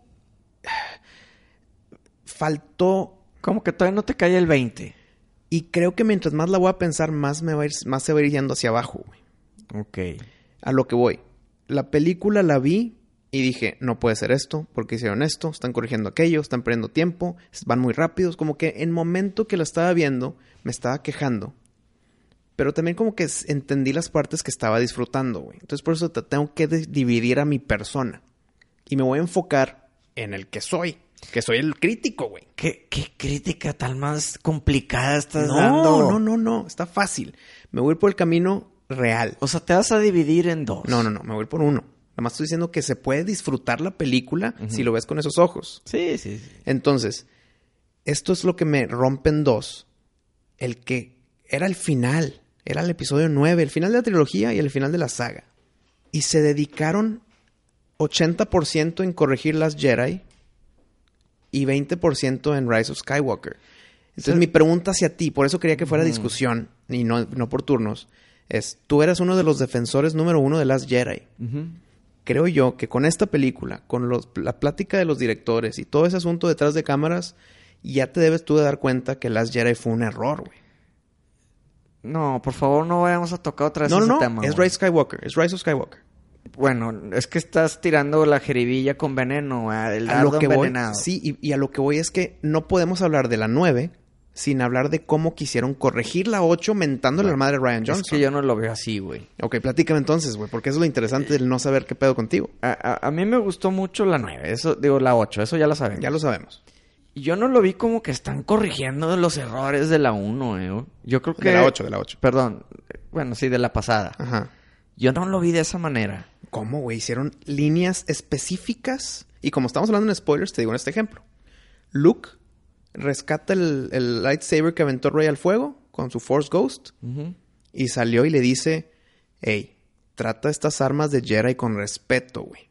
faltó Como que todavía no te cae el 20. y creo que mientras más la voy a pensar, más, me va a ir, más se va a ir yendo hacia abajo, güey. Ok. A lo que voy. La película la vi y dije, no puede ser esto, porque hicieron esto, están corrigiendo aquello, están perdiendo tiempo, van muy rápidos. Como que en momento que la estaba viendo, me estaba quejando. Pero también como que entendí las partes que estaba disfrutando, güey. Entonces por eso te tengo que dividir a mi persona. Y me voy a enfocar en el que soy. Que soy el crítico, güey. ¿Qué, qué crítica tan más complicada estás No, dando? no, no, no. Está fácil. Me voy a ir por el camino real. O sea, te vas a dividir en dos. No, no, no. Me voy a ir por uno. Nada más estoy diciendo que se puede disfrutar la película si lo ves con esos ojos. Sí, sí, sí. Entonces, esto es lo que me rompe en dos. El que era el final. Era el episodio 9, el final de la trilogía y el final de la saga. Y se dedicaron 80% en corregir las Jedi y 20% en Rise of Skywalker. Entonces, Sí. mi pregunta hacia ti, por eso quería que fuera discusión y no, no por turnos, es: tú eras uno de los defensores número uno de las Jedi creo yo que con esta película, con los- la plática de los directores y todo ese asunto detrás de cámaras, ya te debes tú de dar cuenta que Last Jedi fue un error, güey. No, por favor, no vayamos a tocar otra vez No, no, ese no. tema. es. Rise Skywalker. Es Rise of Skywalker. Bueno, es que estás tirando la jeribilla con veneno, el A dardo lo que voy, sí, y, y a lo que voy es que no podemos hablar de la 9 sin hablar de cómo quisieron corregir la 8 mentándole a la madre de Ryan Johnson. Es que yo no lo veo así, güey. Ok, platícame entonces, güey, porque eso es lo interesante del no saber qué pedo contigo. A, a- a mí me gustó mucho la 9, eso, digo, la 8, eso ya lo sabemos. Ya lo sabemos. Y Yo no lo vi como que están corrigiendo los errores de la 1, eh. Yo creo que... De la 8, de la 8. Perdón, bueno, sí, de la pasada. Ajá. Yo no lo vi de esa manera. ¿Cómo, güey? Hicieron líneas específicas. Y como estamos hablando en spoilers, te digo en este ejemplo. Luke rescata el, el lightsaber que aventó Rey al fuego con su Force Ghost. Y salió y le dice, hey, trata estas armas de Jedi con respeto, güey.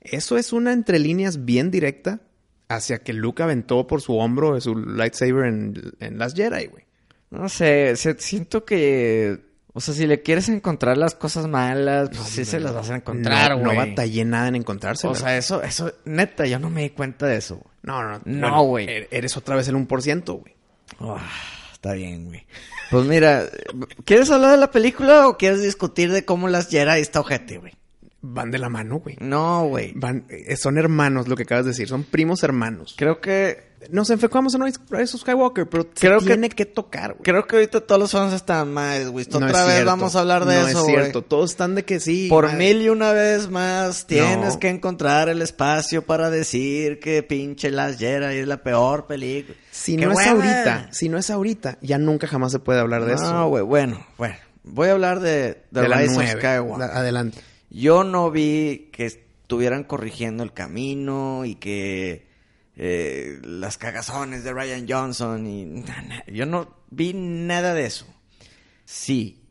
Eso es una entre líneas bien directa hacia que Luke aventó por su hombro su lightsaber en, en las Jedi, güey. No sé, se- siento que... O sea, si le quieres encontrar las cosas malas, pues sí se las vas a encontrar, no, güey. no batallé nada en encontrárselas. O sea, eso, eso, neta, yo no me di cuenta de eso. No, no, no, güey. er- Eres otra vez el 1%, güey. Ah, está bien, güey. Pues mira, ¿quieres hablar de la película o quieres discutir de cómo las Jedi está ojete, güey? Van de la mano, güey. No, güey. Van, eh, son hermanos, lo que acabas de decir. Son primos hermanos. Creo que Nos enfocamos en Rise of Skywalker, pero Creo se que- tiene que tocar, güey. creo que ahorita todos los fans están mal, güey. No Otra es vez cierto. vamos a hablar de no eso, es güey. cierto. Todos están de que sí. Por madre. mil y una vez más tienes No. que encontrar el espacio para decir que pinche Las Jedi es la peor película. Si ¡Qué no es ahorita, si no es ahorita, ya nunca jamás se puede hablar de eso. No, güey, bueno, bueno. Voy a hablar de, de, de la Rise of. Skywalker. La- adelante. Yo no vi que estuvieran corrigiendo el camino y que eh, las cagazones de Ryan Johnson y na- na- yo no vi nada de eso. Sí,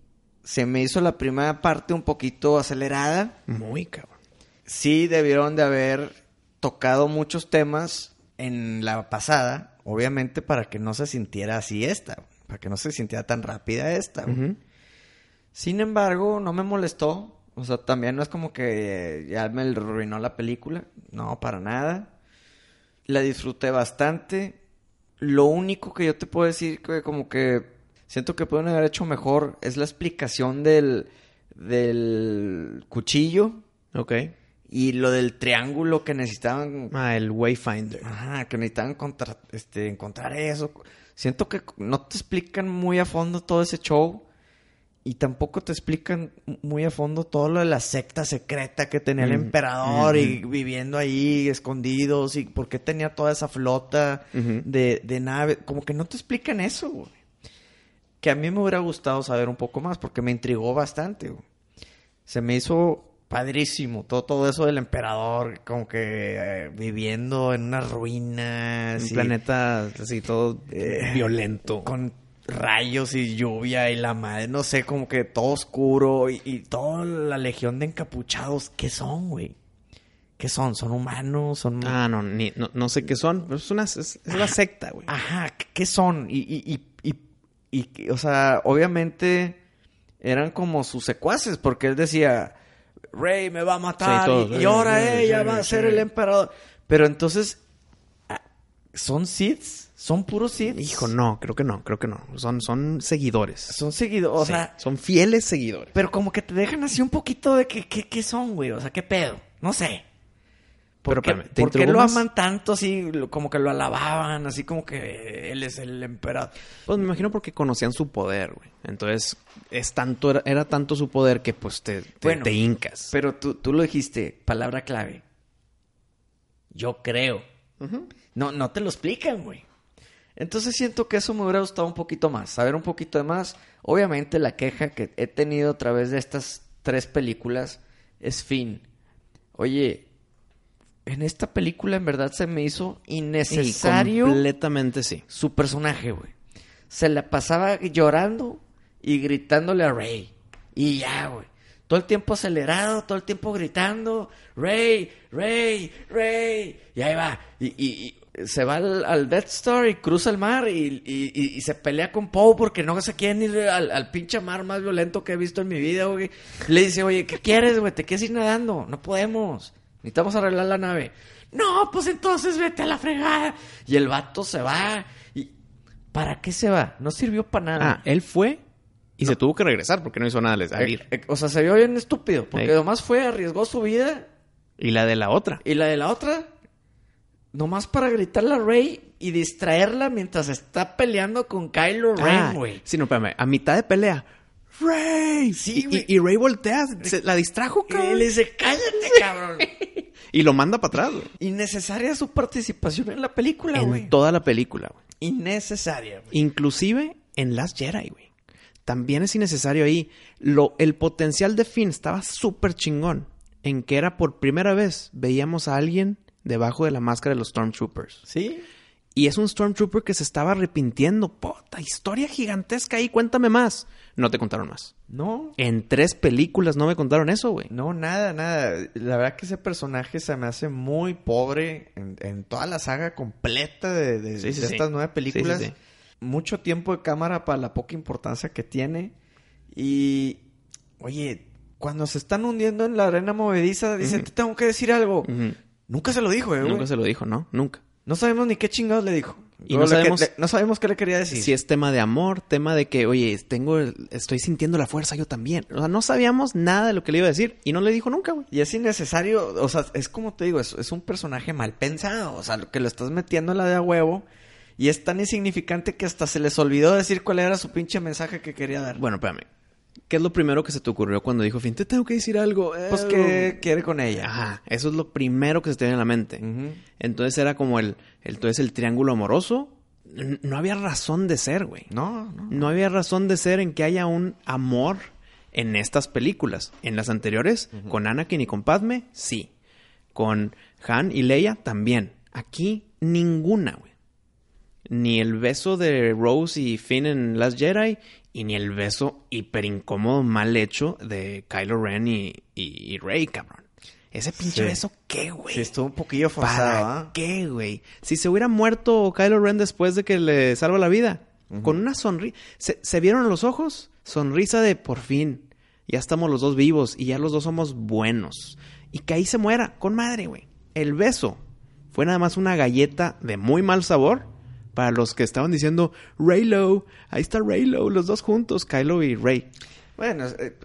se me hizo la primera parte un poquito acelerada. Muy cabrón. Sí debieron de haber tocado muchos temas en la pasada, obviamente para que no se sintiera así esta, para que no se sintiera tan rápida esta. Sin embargo, no me molestó. O sea, también no es como que ya me arruinó la película. No, para nada. La disfruté bastante. Lo único que yo te puedo decir que como que siento que pueden haber hecho mejor es la explicación del, del cuchillo Ok. y lo del triángulo que necesitaban Ah, el Wayfinder. Ajá, que necesitaban contra- este, encontrar eso. Siento que no te explican muy a fondo todo ese show. Y tampoco te explican muy a fondo todo lo de la secta secreta que tenía el emperador y viviendo ahí escondidos y por qué tenía toda esa flota de, de naves. Como que no te explican eso, güey. Que a mí me hubiera gustado saber un poco más porque me intrigó bastante, güey. Se me hizo padrísimo todo, todo eso del emperador, como que eh, viviendo en unas ruinas. Un y- planeta así todo Eh, violento. con rayos y lluvia y la madre, no sé, como que todo oscuro y, y toda la legión de encapuchados. ¿Qué son, güey? ¿Qué son? ¿Son humanos? ¿Son...? Ah, no, ni- no, no sé qué son. pero Es una, es, es la secta, güey. Ajá, ¿qué- ¿qué son? Y, y, y, y, y, o sea, obviamente eran como sus secuaces, porque él decía, Rey me va a matar Sí, todos, y, y "Rey, ahora ella va a Rey". ser el emperador. Pero entonces, ah, ¿son Siths? ¿Son puros Siths? Hijo, no, creo que no, creo que no. Son, son seguidores. Son seguidores, o Sí, sea, son fieles seguidores. pero como que te dejan así un poquito de que, que- qué son, güey, o sea, qué pedo, no sé. ¿Por, Pero qué, espérame, ¿te por qué lo aman tanto así, como que lo alababan, así como que él es el emperador? Pues me imagino porque conocían su poder, güey. Entonces, es tanto, era, era tanto su poder que pues te, te, Bueno, te hincas. Pero tú, tú lo dijiste, palabra clave. Yo creo. No, no te lo explican, güey. Entonces siento que eso me hubiera gustado un poquito más, saber un poquito de más. Obviamente la queja que he tenido a través de estas tres películas es fin. Oye, en esta película en verdad se me hizo innecesario Completamente sí. su personaje, güey. Se la pasaba llorando y gritándole a Rey. Y ya, güey. Todo el tiempo acelerado, todo el tiempo gritando, Rey, Rey, Rey. Y ahí va. Y, y- y se va al, al Death Star y cruza el mar y, y- y- y se pelea con Poe porque no se quieren ir al, al pinche mar más violento que he visto en mi vida, güey. Le dice, oye, ¿qué quieres, güey? ¿Te quieres ir nadando? No podemos. Necesitamos arreglar la nave. No, pues entonces vete a la fregada. Y el vato se va. ¿Y para qué se va? No sirvió para nada. Ah, él fue y se tuvo que regresar porque no hizo nada salir. Eh, eh, o sea, se vio bien estúpido. Porque nomás fue, arriesgó su vida. Y la de la otra. Y la de la otra, nomás para gritarle a Rey y distraerla mientras está peleando con Kylo Ah, Ren, güey. sí, no, espérame. A mitad de pelea. ¡Rey! Sí, Y- güey. y, y Rey voltea, se- la distrajo, Y cabrón. le dice, cállate, cabrón. Y lo manda para atrás, güey. Innecesaria su participación en la película, En güey. toda la película, güey. Innecesaria, güey. Inclusive en Last Jedi, güey. También es innecesario ahí. Lo, el potencial de Finn estaba súper chingón. En que era por primera vez veíamos a alguien debajo de la máscara de los Stormtroopers. ¿Sí? Y es un Stormtrooper que se estaba arrepintiendo. Puta, historia gigantesca ahí, cuéntame más. No te contaron más. No, En tres películas no me contaron eso, güey. no, nada, nada. La verdad que ese personaje se me hace muy pobre en, en toda la saga completa de, de- Sí, sí, de sí. estas nueve películas. Mucho tiempo de cámara para la poca importancia que tiene. Y, oye, cuando se están hundiendo en la arena movediza, dice, Ujú. te tengo que decir algo. Ujú. Nunca se lo dijo, eh, güey. Nunca se lo dijo, ¿no? Nunca. No sabemos ni qué chingados le dijo. Y no le que- sabemos- le- no sabemos qué le quería decir. Si es tema de amor, tema de que, oye, tengo, estoy sintiendo la fuerza yo también. O sea, no sabíamos nada de lo que le iba a decir y no le dijo nunca, güey. Y es innecesario, o sea, es como te digo, es, es un personaje mal pensado, o sea, lo que lo estás metiendo en la de a huevo y es tan insignificante que hasta se les olvidó decir cuál era su pinche mensaje que quería dar. Bueno, espérame. ¿Qué es lo primero que se te ocurrió cuando dijo Finn? Te tengo que decir algo. pues que quiere con ella. Ajá, eso es lo primero que se te viene a la mente. Entonces era como el, el- entonces el triángulo amoroso. No había razón de ser, güey. No, no. No había razón de ser en que haya un amor en estas películas. En las anteriores, con Anakin y con Padme, sí. Con Han y Leia, también. Aquí, ninguna, güey. Ni el beso de Rose y Finn en Last Jedi, y ni el beso hiper incómodo, mal hecho de Kylo Ren y, y, y Rey, cabrón. Ese pinche Sí. beso, ¿qué, güey? Sí, estuvo un poquillo forzado, ¿Para ¿ah? qué, güey? Si se hubiera muerto Kylo Ren después de que le salva la vida, con una sonrisa. ¿Se, se vieron los ojos? Sonrisa de por fin. Ya estamos los dos vivos y ya los dos somos buenos. Y que ahí se muera, con madre, güey. El beso fue nada más una galleta de muy mal sabor para los que estaban diciendo Raylo, ahí está Raylo, los dos juntos, Kylo y Rey. Bueno, eh,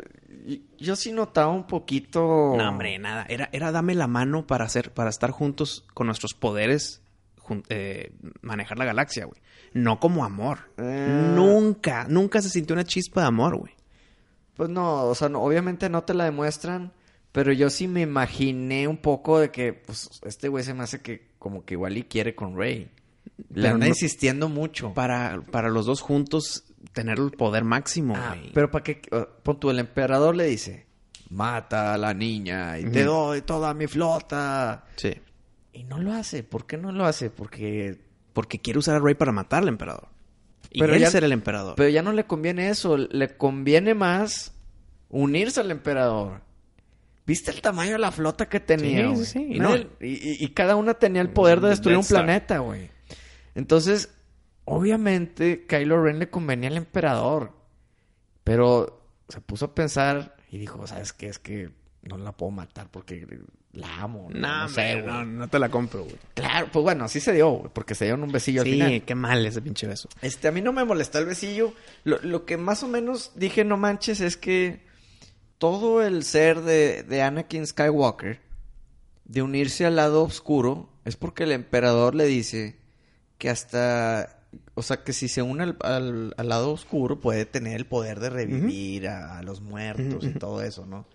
yo sí notaba un poquito... No, hombre, nada. Era, era dame la mano para hacer, para estar juntos con nuestros poderes, jun- eh, manejar la galaxia, güey. No como amor. Eh. Nunca, nunca se sintió una chispa de amor, güey. Pues no, o sea, no- obviamente no te la demuestran, pero yo sí me imaginé un poco de que, pues, este güey se me hace que como que igual y quiere con Rey. Le Pero anda no- insistiendo mucho. Para, para los dos juntos tener el poder máximo, Ah, pero para que, uh, pon tú, el emperador le dice, mata a la niña y te doy toda mi flota. Sí. Y no lo hace. ¿Por qué no lo hace? Porque... Porque quiere usar a Rey para matar al emperador. Y Pero él ya- ser el emperador. Pero ya no le conviene eso, le conviene más unirse al emperador. ¿Viste el tamaño de la flota que tenía? Sí, sí. Nadie- y, y- y cada una tenía el poder de destruir un planeta, güey. Entonces, obviamente, Kylo Ren le convenía al emperador. Pero se puso a pensar y dijo, ¿sabes qué? Es que no la puedo matar porque la amo. No, no, no sé, hombre, güey. no, no te la compro, güey. Claro, pues bueno, así se dio, güey, porque se dieron un besillo al final. Sí, qué mal ese pinche beso. Este, a mí no me molestó el besillo. Lo, lo que más o menos dije, no manches, es que todo el ser de, de Anakin Skywalker, de unirse al lado oscuro, es porque el emperador le dice que hasta, o sea, que si se une al, al- al lado oscuro puede tener el poder de revivir a, a los muertos y todo eso, ¿no?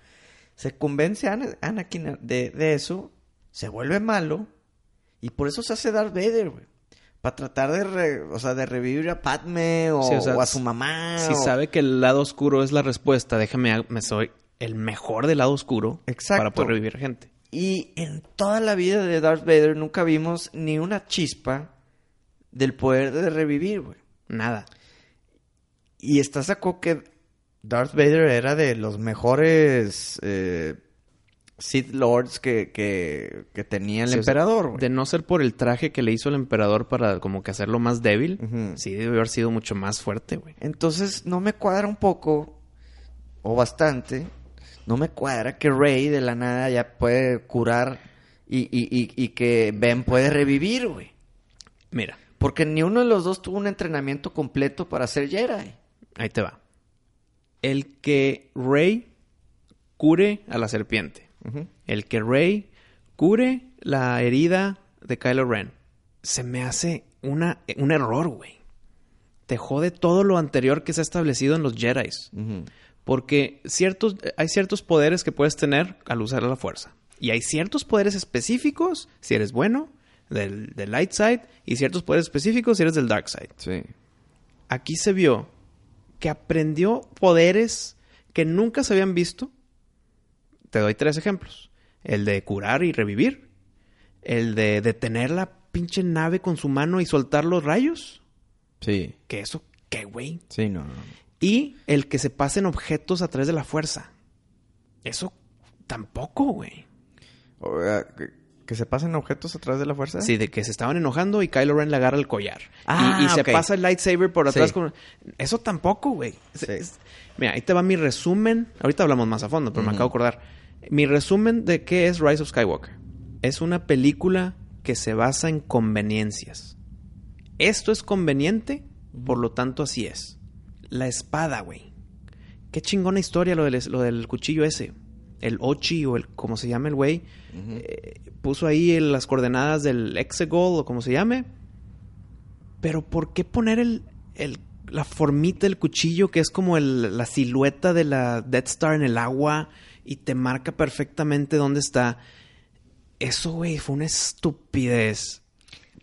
Se convence a Ana- Anakin de, de eso, se vuelve malo Y por eso se hace Darth Vader, güey. Para tratar de, re- o sea, de revivir a Padme o, Sí, o sea, o a su mamá. Si o- sabe que el lado oscuro es la respuesta, déjame, me soy el mejor del lado oscuro Exacto. para poder revivir gente. Y en toda la vida de Darth Vader nunca vimos ni una chispa del poder de revivir, güey. Nada. Y está sacó que Darth Vader era de los mejores eh, Sith Lords que, que, que tenía el Sí, emperador, güey. De no ser por el traje que le hizo el emperador para como que hacerlo más débil, sí debe haber sido mucho más fuerte, güey. Entonces no me cuadra un poco, o bastante, no me cuadra que Rey de la nada ya puede curar y, y, y, y que Ben puede revivir, güey. Mira, Porque ni uno de los dos tuvo un entrenamiento completo para ser Jedi. ahí te va. El que Rey cure a la serpiente. El que Rey cure la herida de Kylo Ren. Se me hace una, un error, güey. Te jode todo lo anterior que se ha establecido en los Jedi. Porque ciertos, hay ciertos poderes que puedes tener al usar la fuerza. Y hay ciertos poderes específicos, si eres bueno, del, del light side, y ciertos poderes específicos si eres del dark side. Sí. Aquí se vio que aprendió poderes que nunca se habían visto. Te doy tres ejemplos. El de curar y revivir. El de detener la pinche nave con su mano y soltar los rayos. Sí. Que eso, qué güey. Sí, no, no. Y el que se pasen objetos a través de la fuerza. Eso tampoco, güey. Que, se pasen objetos a través de la fuerza. Sí, de que se estaban enojando y Kylo Ren le agarra el collar. Ah, y, y se pasa el lightsaber por atrás Sí. con... Eso tampoco, güey. Sí. Mira, ahí te va mi resumen. Ahorita hablamos más a fondo, pero me acabo de acordar. Mi resumen de qué es Rise of Skywalker. Es una película que se basa en conveniencias. Esto es conveniente, por lo tanto así es. La espada, güey. Qué chingona historia lo del, lo del cuchillo ese. El Ochi o el... ¿Cómo se llama el güey? eh, puso ahí el- las coordenadas del Exegol o como se llame. Pero ¿por qué poner el, el- la formita del cuchillo que es como el- la silueta de la Death Star en el agua y te marca perfectamente dónde está? Eso, güey, fue una estupidez.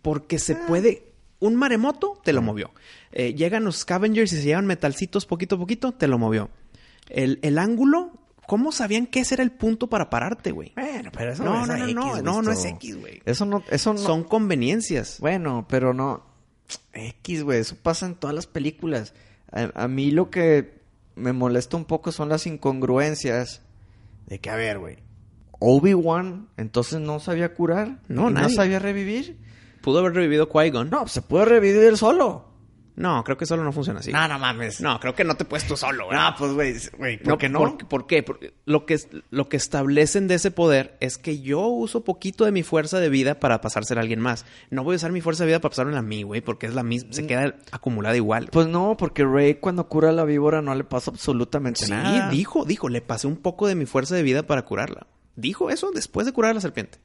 Porque se puede... Un maremoto te lo movió. Eh, llegan los scavengers y se llevan metalcitos poquito a poquito, te lo movió. El, el ángulo, ¿cómo sabían que ese era el punto para pararte, güey? Bueno, pero eso No, es no, a no, X, no, güey, no, no es. X, güey. Eso no, eso no. Son conveniencias. Bueno, pero no. X, güey, eso pasa en todas las películas. A, a mí lo que me molesta un poco son las incongruencias. De que, a ver, güey. Obi-Wan, entonces no sabía curar. No, ¿Y no nadie. sabía revivir. Pudo haber revivido Qui-Gon. No, se puede revivir él solo. No, creo que solo no funciona así. No, no mames. No, creo que no te puedes tú solo, güey. No, pues, güey, güey, ¿por No, qué no? ¿Por, por qué? Porque lo que, lo que establecen de ese poder es que yo uso poquito de mi fuerza de vida para pasársela a alguien más. No voy a usar mi fuerza de vida para pasármela a mí, güey, porque es la misma, se queda acumulada igual. Pues no, porque Rey cuando cura a la víbora no le pasa absolutamente sí, nada. dijo, dijo, le pasé un poco de mi fuerza de vida para curarla. Dijo eso después de curar a la serpiente.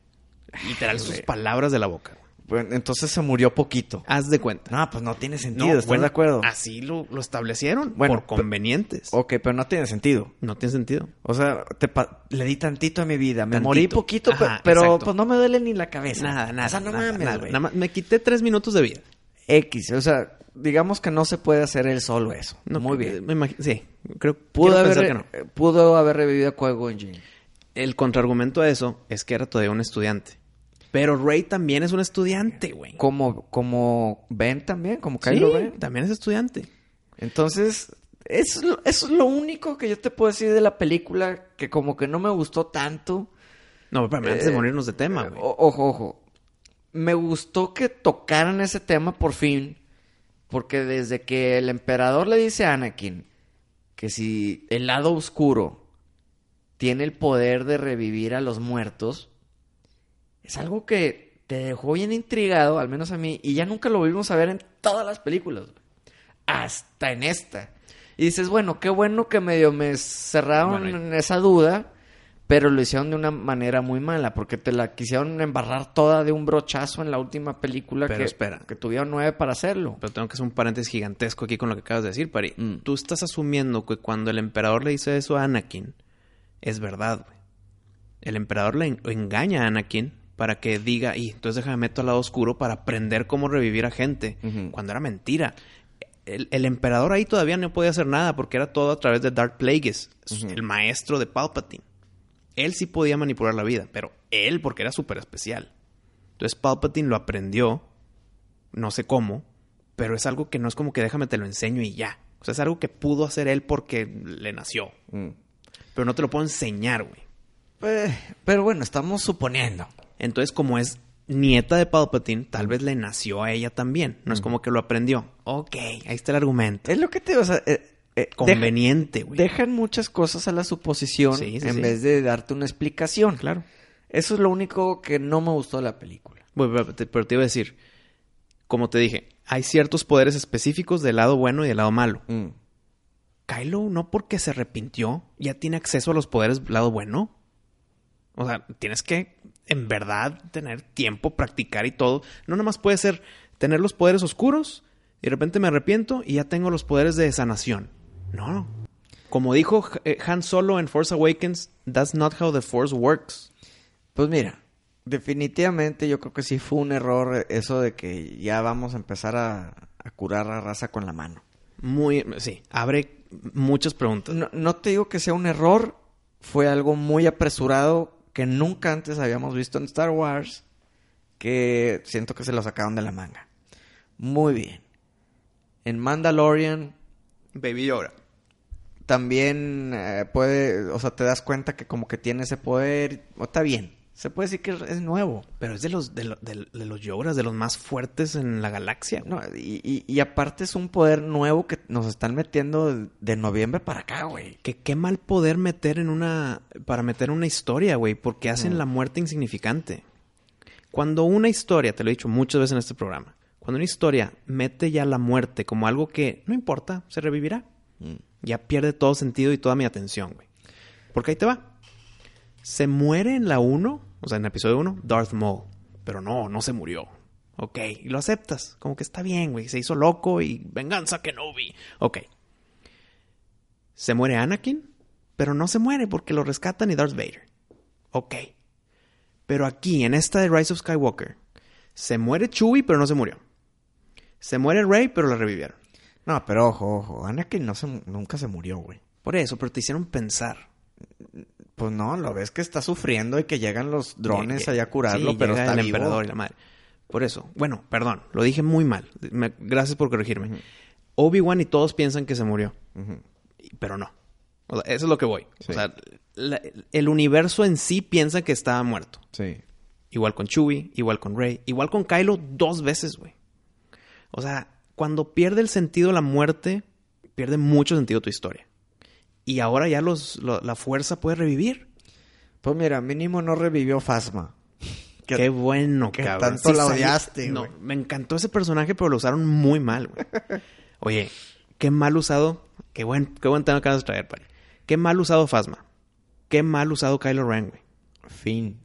Literal, sus palabras de la boca. Bueno, entonces se murió poquito. Haz de cuenta. No, pues no tiene No, sentido, ¿estás bueno, de acuerdo? Así lo, lo establecieron. Bueno, por convenientes. Ok, pero no tiene sentido. No tiene sentido. O sea, te le di tantito a mi vida. Me Tantito. morí poquito, Ajá, pero exacto. pues no me duele ni la cabeza. Nada, nada. O sea, no nada, mames, nada. güey. Nada más me quité tres minutos de vida. X, o sea, digamos que no se puede hacer él solo eso. No, Muy bien. Me sí, creo Pudo haber, que no. pudo haber revivido a Qui-Gon. El contraargumento a eso es que era todavía un estudiante. Pero Rey también es un estudiante, güey. Como, como Ben también, como Sí, Kylo Ren. también es estudiante. Entonces, eso es, lo, eso es lo único que yo te puedo decir de la película que como que no me gustó tanto. No, pero antes Eh, de morirnos de tema, güey. O- Ojo, ojo. Me gustó que tocaran ese tema por fin. Porque desde que el emperador le dice a Anakin que si el lado oscuro tiene el poder de revivir a los muertos, es algo que te dejó bien intrigado, al menos a mí, y ya nunca lo volvimos a ver en todas las películas. güey. Hasta en esta. Y dices, bueno, qué bueno que medio me cerraron Bueno, y- en esa duda, pero lo hicieron de una manera muy mala, porque te la quisieron embarrar toda de un brochazo en la última película Pero que, espera. que tuvieron nueve para hacerlo. Pero tengo que hacer un paréntesis gigantesco aquí con lo que acabas de decir, Pari. Mm. Tú estás asumiendo que cuando el emperador le dice eso a Anakin, es verdad, güey. El emperador le en- engaña a Anakin para que diga, y entonces déjame meto al lado oscuro para aprender cómo revivir a gente, cuando era mentira. El, el emperador ahí todavía no podía hacer nada porque era todo a través de Darth Plagueis, el maestro de Palpatine. Él sí podía manipular la vida, pero él porque era súper especial. Entonces Palpatine lo aprendió, no sé cómo, pero es algo que no es como que déjame te lo enseño y ya. O sea, es algo que pudo hacer él porque le nació. Mm. Pero no te lo puedo enseñar, güey. Pues, pero bueno, estamos suponiendo. Entonces, como es nieta de Palpatine, tal vez le nació a ella también. No es como que lo aprendió. Ok, ahí está el argumento. Es lo que te o sea, eh, eh, Conveniente, güey. dejan muchas cosas a la suposición Sí, sí, en sí. vez de darte una explicación. Claro. Eso es lo único que no me gustó de la película. Bueno, pero te, pero te iba a decir, como te dije, hay ciertos poderes específicos del lado bueno y del lado malo. Mm. Kylo, no porque se arrepintió, ya tiene acceso a los poderes del lado bueno. O sea, tienes que, en verdad, tener tiempo, practicar y todo. No nada más puede ser tener los poderes oscuros y de repente me arrepiento y ya tengo los poderes de sanación. No. Como dijo eh, Han Solo en Force Awakens, that's not how the Force works. Pues mira, definitivamente yo creo que sí fue un error eso de que ya vamos a empezar a, a curar a raza con la mano. Muy, sí, abre muchas preguntas. No, no te digo que sea un error, fue algo muy apresurado que nunca antes habíamos visto en Star Wars, que siento que se lo sacaron de la manga. Muy bien. En Mandalorian Baby Yoda. también eh, puede, o sea, te das cuenta que como que tiene ese poder, o está bien. Se puede decir que es- nuevo. Pero es de los, de, lo- de- de los Yodas, de los más fuertes en la galaxia. No, y, y- y aparte es un poder nuevo que nos están metiendo de, de noviembre para acá, güey. Que qué mal poder meter en una. para meter una historia, güey, porque hacen la muerte insignificante. Cuando una historia, te lo he dicho muchas veces en este programa, cuando una historia mete ya la muerte como algo que no importa, se revivirá, ya pierde todo sentido y toda mi atención, güey. Porque ahí te va. Se muere en la 1, o sea, en el episodio 1, Darth Maul. Pero no, no se murió. Ok, y lo aceptas. Como que está bien, güey. Se hizo loco y venganza Kenobi. Ok. Se muere Anakin, pero no se muere porque lo rescatan y Darth Vader. Ok. Pero aquí, en esta de Rise of Skywalker, se muere Chewie, pero no se murió. Se muere Rey, pero la revivieron. No, pero ojo, ojo. Anakin no se, nunca se murió, güey. Por eso, pero te hicieron pensar. Pues no, lo ves que está sufriendo y que llegan los drones allá a curarlo, sí, pero está el vivo. emperador y la madre. Por eso, bueno, perdón, lo dije muy mal. Me- gracias por corregirme. Obi-Wan y todos piensan que se murió, pero no. O sea, eso es lo que voy. Sí. O sea, la- el universo en sí piensa que estaba muerto. Sí. Igual con Chewie, igual con Rey, igual con Kylo dos veces, güey. O sea, cuando pierde el sentido la muerte, pierde mucho sentido tu historia. Y ahora ya los, lo- la fuerza puede revivir. Pues mira, mínimo no revivió Fasma. Que- Qué bueno, que cabrón. tanto la odiaste, No, me encantó ese personaje, pero lo usaron muy mal, güey. Oye, qué mal usado. Qué buen, qué buen tema que acabas de traer, Pari. Qué mal usado Fasma. Qué mal usado Kylo Ren, güey. Fin.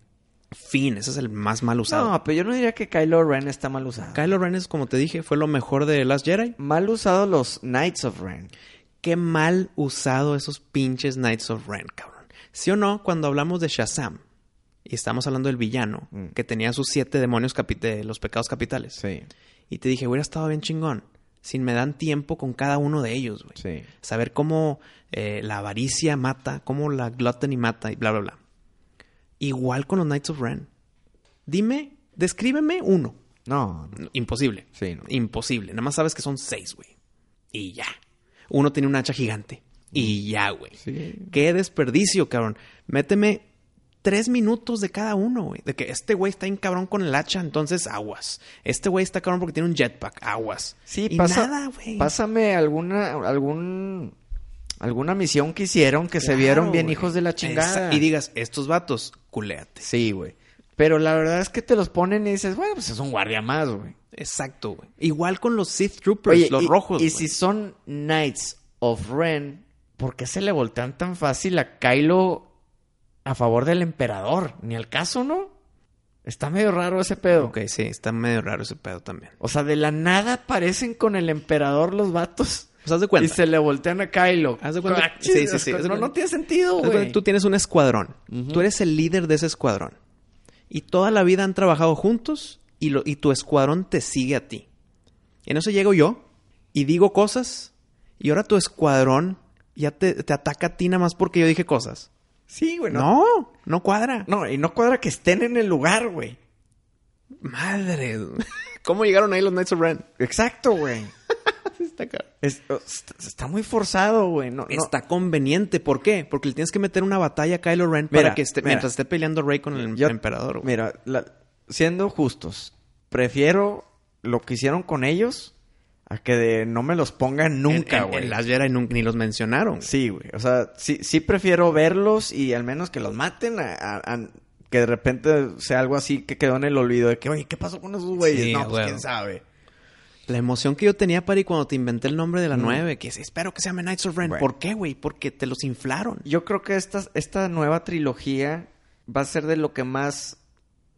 Fin, ese es el más mal usado. No, pero yo no diría que Kylo Ren está mal usado. Kylo Ren es, como te dije, fue lo mejor de Last Jedi. mal usado los Knights of Ren. Qué mal usado esos pinches Knights of Ren, cabrón. ¿Sí o no? Cuando hablamos de Shazam y estamos hablando del villano Mm. que tenía sus siete demonios de los pecados capitales. Sí. Y te dije, hubiera estado bien chingón. Si me dan tiempo con cada uno de ellos, güey. Sí. Saber cómo eh, la avaricia mata, cómo la gluttony mata y bla, bla, bla. Igual con los Knights of Ren. Dime, descríbeme uno. No, no. Imposible. Sí, no. Imposible. Nada más sabes que son seis, güey. Y ya. Uno tiene un hacha gigante. Y ya, güey. Sí. Qué desperdicio, cabrón. Méteme tres minutos de cada uno, güey. De que este güey está bien cabrón con el hacha, entonces aguas. Este güey está cabrón porque tiene un jetpack, aguas. Sí, y pasa, nada, güey. pásame alguna, algún, alguna misión que hicieron que se vieron bien güey. hijos de la chingada. Esa- Y digas, estos vatos, culéate. Sí, güey. Pero la verdad es que te los ponen y dices, bueno, pues es un guardia más, güey. Exacto, güey. Igual con los Sith Troopers, Oye, los y, rojos. Y si son Knights of Ren, ¿por qué se le voltean tan fácil a Kylo a favor del emperador? Ni al caso, ¿no? Está medio raro ese pedo. Ok, sí, está medio raro ese pedo también. O sea, de la nada aparecen con el emperador los vatos. Pues haz de cuenta. Y se le voltean a Kylo. Haz de cuenta- Ah, sí, sí, sí, No, no tiene sentido, güey. Tú tienes un escuadrón. Tú eres el líder de ese escuadrón. Y toda la vida han trabajado juntos y, lo, y tu escuadrón te sigue a ti. En eso llego yo y digo cosas y ahora tu escuadrón ya te, te ataca a ti nada más porque yo dije cosas. Sí, güey. No, No, no cuadra. no, y no cuadra que estén en el lugar, güey. Madre. ¿Cómo llegaron ahí los Knights of Ren? Exacto, güey. Está caro. Es- está, muy forzado, güey. No, no- Está conveniente. ¿Por qué? Porque le tienes que meter una batalla a Kylo Ren Mira, para que esté, mira. mientras esté peleando Rey con el Yo- emperador. güey. Mira, la- siendo justos, prefiero lo que hicieron con ellos a que de- no me los pongan nunca, En- en- güey. En las Jedi nun- ni los mencionaron. Sí, güey. O sea, sí, sí prefiero verlos y al menos que los maten a, a- a que de repente sea algo así que quedó en el olvido de que, oye, ¿qué pasó con esos güeyes? Sí, no, pues quién sabe. La emoción que yo tenía, Pari, cuando te inventé el nombre de la 9, que es, espero que se llame Knights of Ren. Bueno. ¿Por qué, güey? Porque te los inflaron. Yo creo que esta, esta nueva trilogía va a ser de lo que más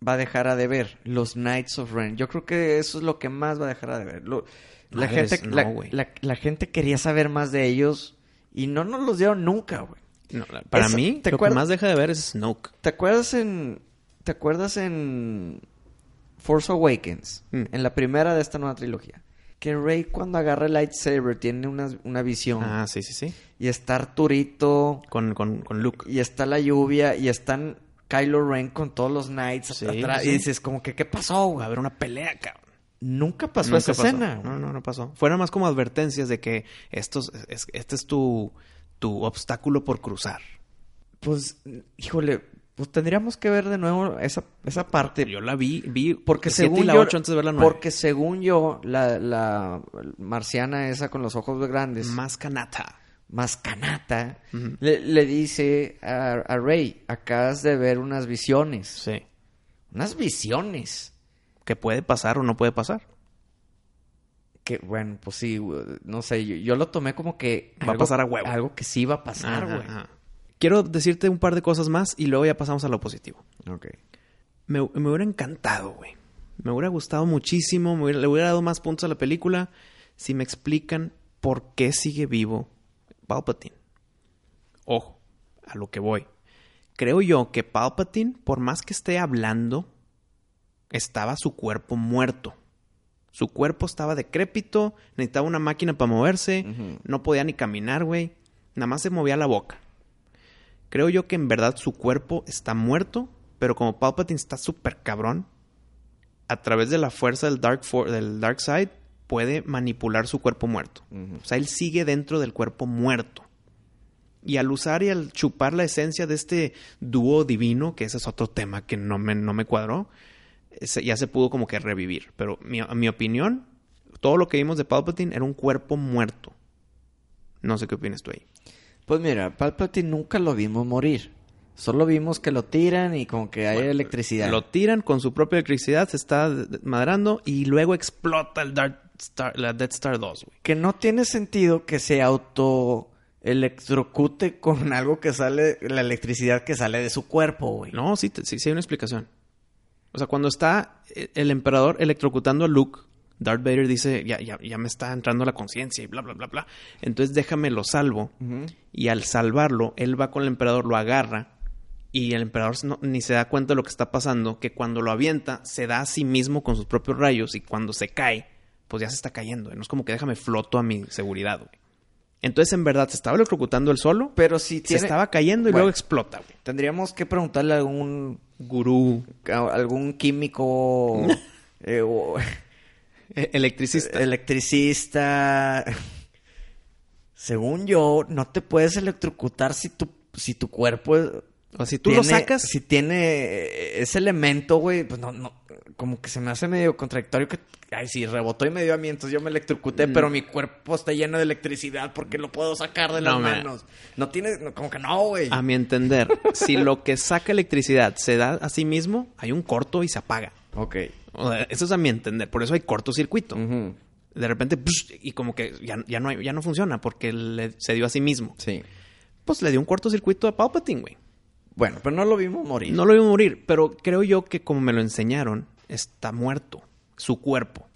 va a dejar a deber. Los Knights of Ren. Yo creo que eso es lo que más va a dejar a deber. Lo- la, Madres, gente, no, la, güey. la- la gente quería saber más de ellos y no nos los dieron nunca, güey. No, para Eso- mí, ¿te lo que más deja de ver es Snoke. ¿Te acuerdas en. ¿Te acuerdas en. Force Awakens? Mm. En la primera de esta nueva trilogía. Que Rey cuando agarra el lightsaber tiene una, una visión. Ah, sí, sí, sí. Y está Arturito. Con, con, con Luke. Y está la lluvia. Y están Kylo Ren con todos los knights Sí, atrás. sí. Y dices, como que, ¿qué pasó, Va a haber una pelea, cabrón. Nunca pasó Nunca esa pasó. escena. No, no, no pasó. Fueron más como advertencias de que estos, es- este es tu, tu obstáculo por cruzar. Pues, híjole, pues tendríamos que ver de nuevo esa, esa parte. Yo la vi, vi Porque según la yo, 8 antes de ver la 9. porque según yo, la, la marciana esa con los ojos grandes, Más canata. Mascanata, Ujú. le, le dice a, a Rey, acabas de ver unas visiones. Sí. Unas visiones. Que puede pasar o no puede pasar. Que, bueno, pues sí, no sé, yo, yo lo tomé como que... Va a pasar a huevo. Algo que sí va a pasar, Ajá, güey. Quiero decirte un par de cosas más y luego ya pasamos a lo positivo. Ok. Me, me hubiera encantado, güey. Me hubiera gustado muchísimo. me hubiera- le hubiera dado más puntos a la película si me explican por qué sigue vivo Palpatine. Ojo, a lo que voy. Creo yo que Palpatine, por más que esté hablando, estaba su cuerpo muerto. Su cuerpo estaba decrépito, necesitaba una máquina para moverse, no podía ni caminar, güey. Nada más se movía la boca. Creo yo que en verdad su cuerpo está muerto, pero como Palpatine está súper cabrón, a través de la fuerza del Dark, For- del dark Side, puede manipular su cuerpo muerto. O sea, él sigue dentro del cuerpo muerto. Y al usar y al chupar la esencia de este dúo divino, que ese es otro tema que no me, no me cuadró, ya se pudo como que revivir. Pero mi, a mi opinión, todo lo que vimos de Palpatine era un cuerpo muerto. No sé qué opinas tú ahí. Pues mira, Palpatine nunca lo vimos morir. Solo vimos que lo tiran y como que hay electricidad. Lo tiran con su propia electricidad, se está madrando y luego explota el Dark Star, la Death Star 2, güey. Que no tiene sentido que se auto electrocute con algo que sale, la electricidad que sale de su cuerpo, güey. No, sí, sí, sí hay una explicación. O sea, cuando está eh, el emperador electrocutando a Luke, Darth Vader dice, ya, ya, ya me está entrando la conciencia y bla, bla, bla, bla. Entonces déjame lo salvo. Y al salvarlo, él va con el emperador, lo agarra. Y el emperador no- ni se da cuenta de lo que está pasando, que cuando lo avienta, se da a sí mismo con sus propios rayos. Y cuando se cae, pues ya se está cayendo. No es como que déjame floto a mi seguridad, güey. Entonces, en verdad, se estaba electrocutando él solo, Pero si se estaba cayendo y Bueno. luego explota, güey. Tendríamos que preguntarle a algún, Gurú, a algún químico eh, o electricista. electricista. Según yo, no te puedes electrocutar si tu, si tu cuerpo o si tú lo tiene- sacas, Si tiene ese elemento, güey, pues no, no. Como que se me hace medio contradictorio que. Ay, sí, rebotó y me dio a mí, entonces yo me electrocuté, Mm. pero mi cuerpo está lleno de electricidad porque lo puedo sacar de las No, manos. No tiene. no, como que no, güey. a mi entender, si lo que saca electricidad se da a sí mismo, hay un corto y se apaga. Ok. O sea, eso es a mi entender. Por eso hay cortocircuito. De repente, ¡psh! y como que ya, ya, no, hay- ya no funciona porque le- se dio a sí mismo. Sí. Pues le dio un cortocircuito a Palpatine, güey. Bueno, pero no lo vimos morir. No lo vimos morir, pero creo yo que como me lo enseñaron, está muerto. Su cuerpo.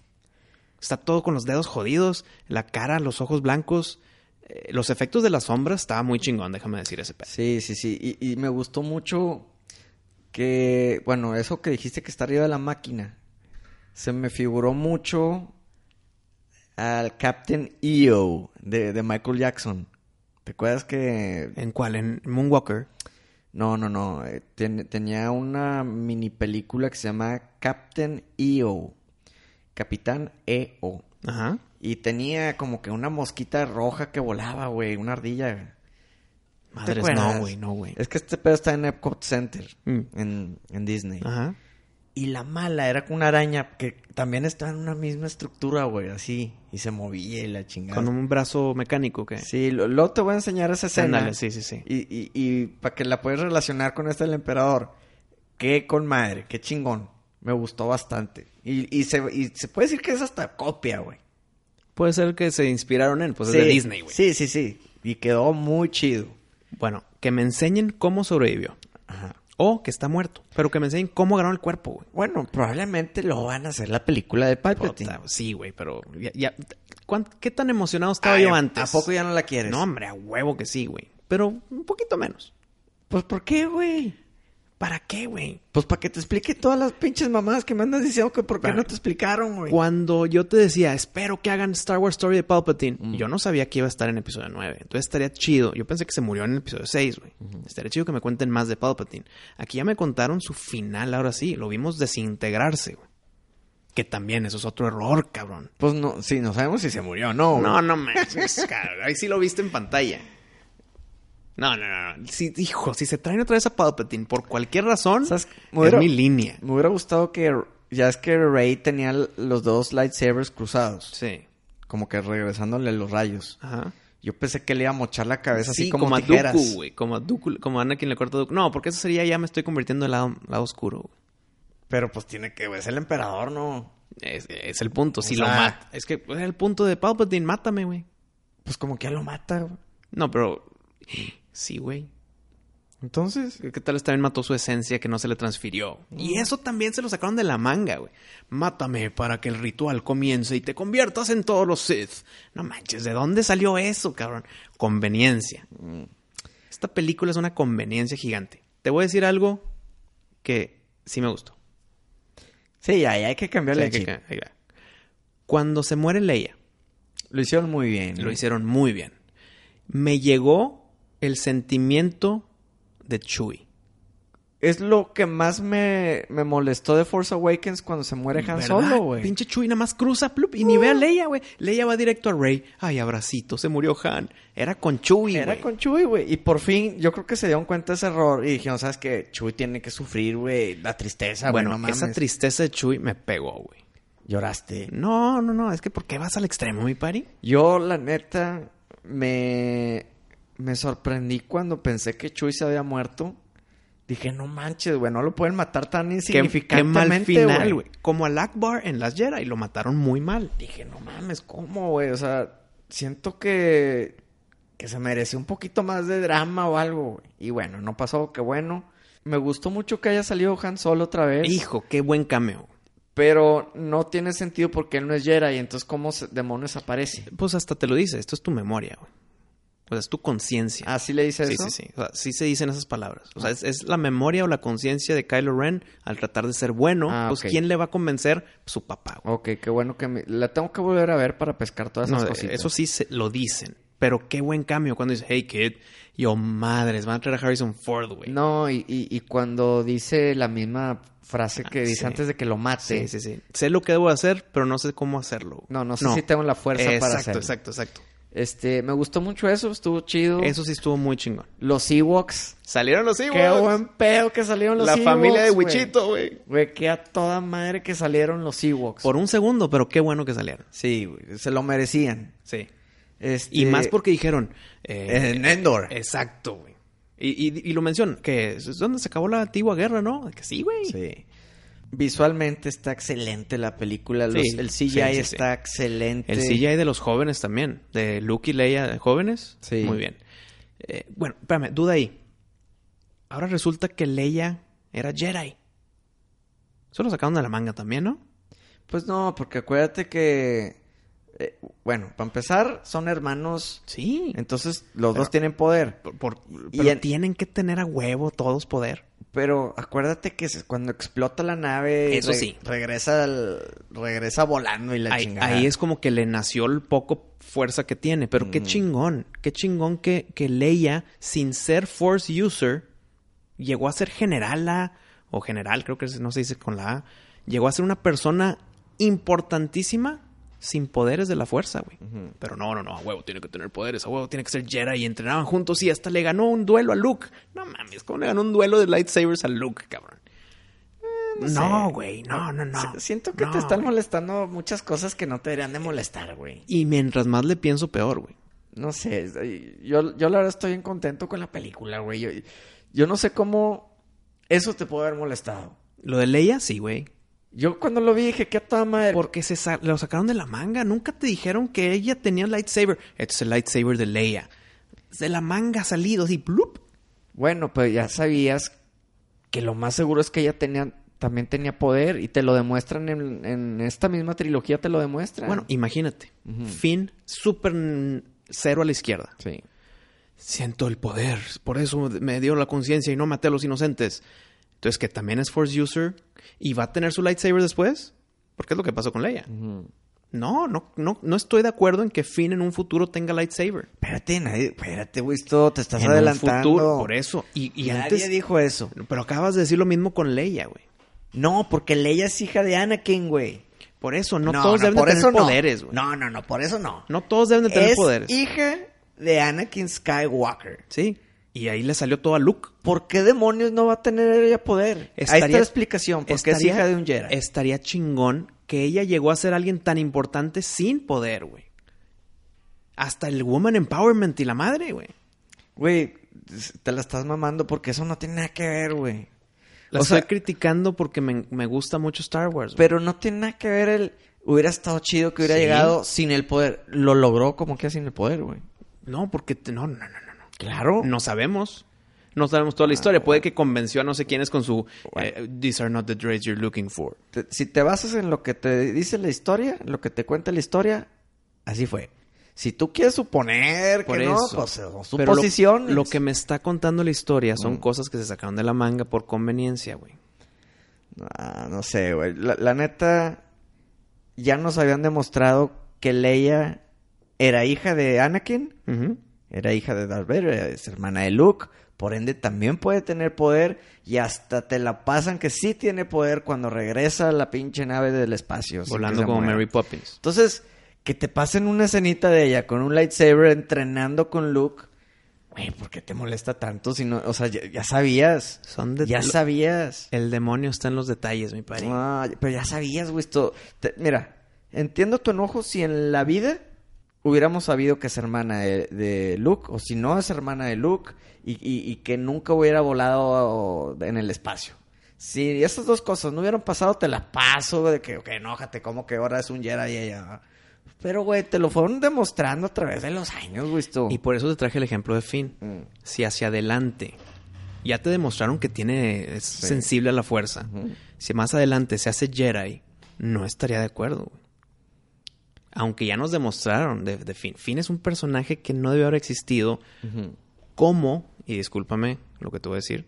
Está todo con los dedos jodidos, la cara, los ojos blancos. Eh, los efectos de las sombras estaba muy chingón, déjame decir ese pedo. Sí, sí, sí. Y, y me gustó mucho Que, bueno, eso que dijiste que está arriba de la máquina, se me figuró mucho al Captain EO de, de Michael Jackson. ¿Te acuerdas que ¿En cuál? ¿En Moonwalker? No, no, no. eh, ten- tenía una mini película que se llama Captain EO. Capitán EO. Ajá. Y tenía como que una mosquita roja que volaba, güey. Una ardilla. ¿No te Madres, no, güey, no, güey. Es que este pedo está en Epcot Center. Mm. En, en Disney. Ajá. Y la mala era con una araña que también estaba en una misma estructura, güey. Así. Y se movía y la chingada. Con un brazo mecánico, ¿qué? Sí, lo- luego te voy a enseñar esa escena. Ándale, sí, sí, sí. Y, y, y para que la puedas relacionar con esta del emperador. Qué con madre, qué chingón. Me gustó bastante. Y, y, se, y se puede decir que es hasta copia, güey. Puede ser que se inspiraron en, pues Sí, es de Disney, güey. Sí, sí, sí. Y quedó muy chido. Bueno, que me enseñen cómo sobrevivió. Ajá. O que está muerto. Pero que me enseñen cómo ganó el cuerpo, güey. Bueno, probablemente lo van a hacer la película de Palpatine. Puta, Sí, güey, pero ya, ya- ¿cuán- ¿qué tan emocionado estaba Ay, yo antes? ¿A poco ya no la quieres? No, hombre, a huevo que sí, güey. Pero un poquito menos. Pues ¿por qué, güey? ¿Para qué, güey? Pues para que te explique todas las pinches mamadas que me andas diciendo que por qué Para- no te explicaron, güey. Cuando yo te decía, espero que hagan Star Wars Story de Palpatine, Mm. yo no sabía que iba a estar en episodio 9. Entonces estaría chido. Yo pensé que se murió en el episodio 6, güey. Estaría chido que me cuenten más de Palpatine. Aquí ya me contaron su final, ahora sí. Lo vimos desintegrarse, güey. Que también eso es otro error, cabrón. Pues no, sí, no sabemos si se murió o no. No, no cabrón. Ahí sí lo viste en pantalla. No, no, no. no. Si, hijo, si se traen otra vez a Palpatine por cualquier razón, ¿Sabes? Me es mi línea. Me hubiera gustado que... Ya es que Rey tenía los dos lightsabers cruzados. Sí. Como que regresándole los rayos. Ajá. Yo pensé que le iba a mochar la cabeza Sí, así como, a tijeras. Dooku, güey. Como a Dooku, como a Anakin le corta a Dooku. No, porque eso sería ya me estoy convirtiendo en lado, lado oscuro, güey. Pero pues tiene que... Es el emperador, ¿no? Es, es el punto. Si lo mata. Es que es el punto de Palpatine. Mátame, güey. Pues como que ya lo mata, güey. No, pero... Sí, güey. Entonces... ¿Qué tal vez también mató su esencia que no se le transfirió? Y eso también se lo sacaron de la manga, güey. Mátame para que el ritual comience y te conviertas en todos los Sith. No manches, ¿de dónde salió eso, cabrón? Conveniencia. Esta película es una conveniencia gigante. Te voy a decir algo que sí me gustó. Sí, ya, ya hay que cambiarle Sí, que-. Cuando se muere Leia, Lo hicieron muy bien. lo ¿eh? hicieron muy bien. Me llegó el sentimiento de Chewie. Es lo que más me, me molestó de Force Awakens cuando se muere Han ¿Verdad? Solo, güey. Pinche Chewie nada más cruza plup, y ni ve a Leia, güey. Leia va directo a Rey. Ay, abracito, se murió Han. Era con Chewie, Era con Chuy, güey. Y por fin, yo creo que se dieron cuenta de ese error. Y dijeron, ¿sabes qué? Chuy tiene que sufrir, güey. La tristeza, güey. Bueno, no esa tristeza de Chewie me pegó, güey. Lloraste. No, no, no. Es que ¿por qué vas al extremo, mi pari? Yo, la neta, me... Me sorprendí cuando pensé que Chuy se había muerto. Dije, no manches, güey. No lo pueden matar tan Qué, qué insignificantemente, mal final, güey. Como al Akbar en las Jedi. Lo mataron muy mal. Dije, no mames, ¿cómo, güey? O sea, siento que, que se merece un poquito más de drama o algo, güey. Y bueno, no pasó, qué bueno. Me gustó mucho que haya salido Han Solo otra vez. Hijo, qué buen cameo. Pero no tiene sentido porque él no es Jedi. Entonces, ¿cómo demonios aparece? Pues hasta te lo dice. Esto es tu memoria, güey. O sea, es tu conciencia. ¿Así le dice Sí, eso? sí, sí. O sea, sí se dicen esas palabras. O sea, es, es la memoria o la conciencia de Kylo Ren al tratar de ser bueno. Ah, pues. ¿quién le va a convencer? Su papá, güey. Ok, qué bueno que me... La tengo que volver a ver para pescar todas esas No, cositas. eso sí se, lo dicen. Pero qué buen cambio cuando dice, hey, kid. Yo, madres, van a traer a Harrison Ford, güey. No, y, y, y cuando dice la misma frase que Ah, dice sí. antes de que lo mate. Sí, sí, sí. Sé lo que debo hacer, pero no sé cómo hacerlo. No, no sé si tengo la fuerza exacto, para hacerlo. Exacto, exacto, Este, me gustó mucho eso, estuvo chido. Eso sí estuvo muy chingón. Los Ewoks. Salieron los Ewoks. Qué buen pedo que salieron los La Ewoks. familia de. Wichito, güey. Güey, qué a toda madre que salieron los Ewoks. Por un segundo, pero qué bueno que salieron. Sí, güey, se lo merecían. Sí. Este... Y más porque dijeron... eh, En Endor. Exacto, güey. Y, y, y lo mencionan, que es donde se acabó la antigua guerra, ¿no? Que sí, güey. Sí. Visualmente está excelente la película. Los- Sí, el CGI sí, sí, está excelente. El CGI de los jóvenes también. De Luke y Leia jóvenes. Sí. Muy bien. Eh, bueno, espérame, duda ahí. Ahora resulta que Leia era Jedi. Eso lo sacaron de la manga también, ¿no? Pues no, porque acuérdate que... eh, bueno, para empezar, son hermanos. Sí. Entonces, los Pero- dos tienen poder. Por- por- Y en- tienen que tener a huevo todos poder. Pero acuérdate que cuando explota la nave... Eso sí. Regresa, al- regresa volando y la Ahí, chingada. ahí es como que le nació el poco fuerza que tiene. Pero qué chingón. Qué chingón que, que Leia, sin ser Force User, llegó a ser generala. O general, creo que no se dice con la A. Llegó a ser una persona importantísima sin poderes de la fuerza, güey. Pero no, no, no. A huevo tiene que tener poderes. A huevo tiene que ser Jedi. Y entrenaban juntos y hasta le ganó un duelo a Luke. No mames, ¿cómo le ganó un duelo de lightsabers a Luke, cabrón? No, güey, no, no, no. Si- Siento que No, te están molestando muchas cosas que no te deberían de molestar, güey. Y mientras más le pienso, peor, güey. No sé, yo, yo la verdad estoy bien contento con la película, güey. Yo, yo no sé cómo eso te puede haber molestado. Lo de Leia, sí, güey. Yo cuando lo vi dije, qué toda madre. Porque se sa- lo sacaron de la manga. Nunca te dijeron que ella tenía lightsaber. Este es el lightsaber de Leia. De la manga salido, así, ¡plup! Bueno, pues ya sabías que lo más seguro es que ella tenía, también tenía poder y te lo demuestran en, en esta misma trilogía, te lo demuestran. Bueno, imagínate. Finn, súper cero a la izquierda. sí. Siento el poder. Por eso me dio la conciencia y no maté a los inocentes. Entonces, que también es Force User y va a tener su lightsaber después. Porque es lo que pasó con Leia. No, no, no, no estoy de acuerdo en que Finn en un futuro tenga lightsaber. Espérate, nadie, espérate, güey, esto te estás en adelantando. un futuro, por eso. Y, y Nadie antes. dijo eso. Pero acabas de decir lo mismo con Leia, güey. No, porque Leia es hija de Anakin, güey. Por eso, no, todos deben de por tener eso no. poderes, güey. No, no, no, por eso no. No todos deben de tener es poderes. hija de Anakin Skywalker. Sí. Y ahí le salió todo a Luke. ¿Por qué demonios no va a tener ella poder? Ahí está Estaría- la explicación. Porque es estaría- hija de un Jedi. Estaría chingón que ella llegó a ser alguien tan importante sin poder, güey. Hasta el Woman Empowerment y la madre, güey. Güey, te la estás mamando porque eso no tiene nada que ver, güey. La O estoy sea- criticando porque me, me gusta mucho Star Wars. güey. Pero no tiene nada que ver el... Hubiera estado chido que hubiera Sí. llegado sin el poder. Lo logró como que sin el poder, güey. No, porque... te- no, no. no. Claro. No sabemos. No sabemos toda la historia. Puede que convenció a no sé quiénes con su... eh, These are not the droids you're looking for. Te- si te basas en lo que te dice la historia, lo que te cuenta la historia, así fue. Si tú quieres suponer Por que no, eso. pues son Pero lo- suposiciones. Lo, que me está contando la historia son Mm. cosas que se sacaron de la manga por conveniencia, güey. Ah, no sé, güey. La, la neta, ya nos habían demostrado que Leia era hija de Anakin, Ujú. Era hija de Darth Vader, es hermana de Luke, por ende también puede tener poder y hasta te la pasan que sí tiene poder cuando regresa a la pinche nave del espacio. Volando como muera. Mary Poppins. Entonces, que te pasen una escenita de ella con un lightsaber entrenando con Luke. Güey, ¿por qué te molesta tanto? Si no, o sea, ya, ya sabías. Son de- Ya sabías. El demonio está en los detalles, mi padre. Ah, pero ya sabías, güey. Esto... te- mira, entiendo tu enojo si en la vida hubiéramos sabido que es hermana de, de Luke, o si no es hermana de Luke, y, y- y que nunca hubiera volado en el espacio. Si esas dos cosas no hubieran pasado, te las paso, de que, ok, enójate, como que ahora es un Jedi y ella. Pero, güey, te lo fueron demostrando a través de los años, güey. Y por eso te traje el ejemplo de Finn. Mm. Si hacia adelante ya te demostraron que tiene es sensible a la fuerza, si más adelante se hace Jedi, no estaría de acuerdo. güey. Aunque ya nos demostraron de, de Finn. Finn es un personaje que no debe haber existido como, y discúlpame lo que te voy a decir,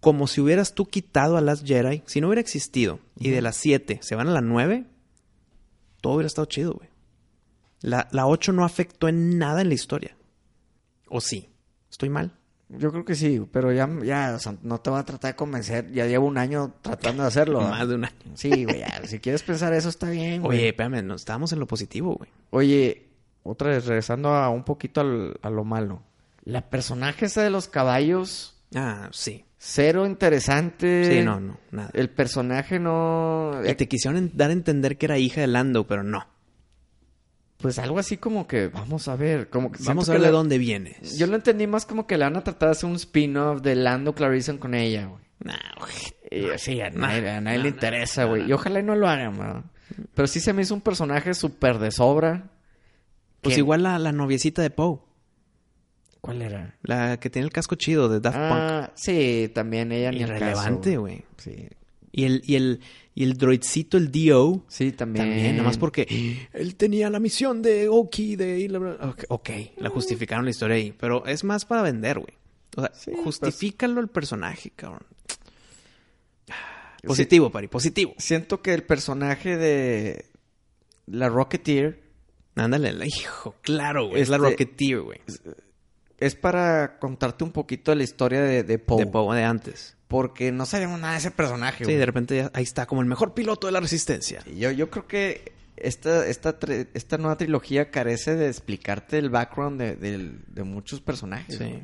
como si hubieras tú quitado a las Jedi, si no hubiera existido, y de las 7 se van a la 9, todo hubiera estado chido, güey. La, la 8 no afectó en nada en la historia. ¿O sí? ¿Estoy mal? Yo creo que sí, pero ya, ya, o sea, no te va a tratar de convencer. Ya llevo un año tratando de hacerlo. ¿verdad? Más de un año. Sí, güey, ya, si quieres pensar eso está bien, güey. Oye, espérame, no, estábamos en lo positivo, güey. Oye, otra vez, regresando a un poquito al- a lo malo. La personaje esa de los caballos, Ah, sí. cero interesante. Sí, no, no, nada. El personaje no... Y te quisieron dar a entender que era hija de Lando, pero no. Pues algo así como que, vamos a ver, como que... Vamos a ver que de la- dónde vienes. Yo lo entendí más como que le van a tratar de hacer un spin-off de Lando Clarison con ella, güey. Nah, güey. Sí, a No, nadie, a nadie no, le interesa, güey. Y ojalá y no lo hagan, ¿verdad? Pero sí se me hizo un personaje súper de sobra. Pues igual la, la noviecita de Poe. ¿Cuál era? La que tiene el casco chido de Daft Punk. Ah, sí, también ella ni Irrelevante, güey. Sí, Y el, y el, y el droidcito, el D.O., sí, también. también, nada más porque él tenía la misión de Oki, de... y la- Ok, ok, la justificaron la historia ahí. Pero es más para vender, güey. O sea, Sí, justifícalo el personaje, cabrón. Positivo, Pari, positivo. Siento que el personaje de la Rocketeer Ándale, hijo, claro, güey. Es la Este- Rocketeer, güey. Es para contarte un poquito de la historia de, de Poe. De Poe de antes. Porque no sabemos nada de ese personaje, Sí, güey. de repente ya- ahí está, como el mejor piloto de la resistencia. Yo, yo creo que esta, esta, esta nueva trilogía carece de explicarte el background de, de muchos personajes. Sí.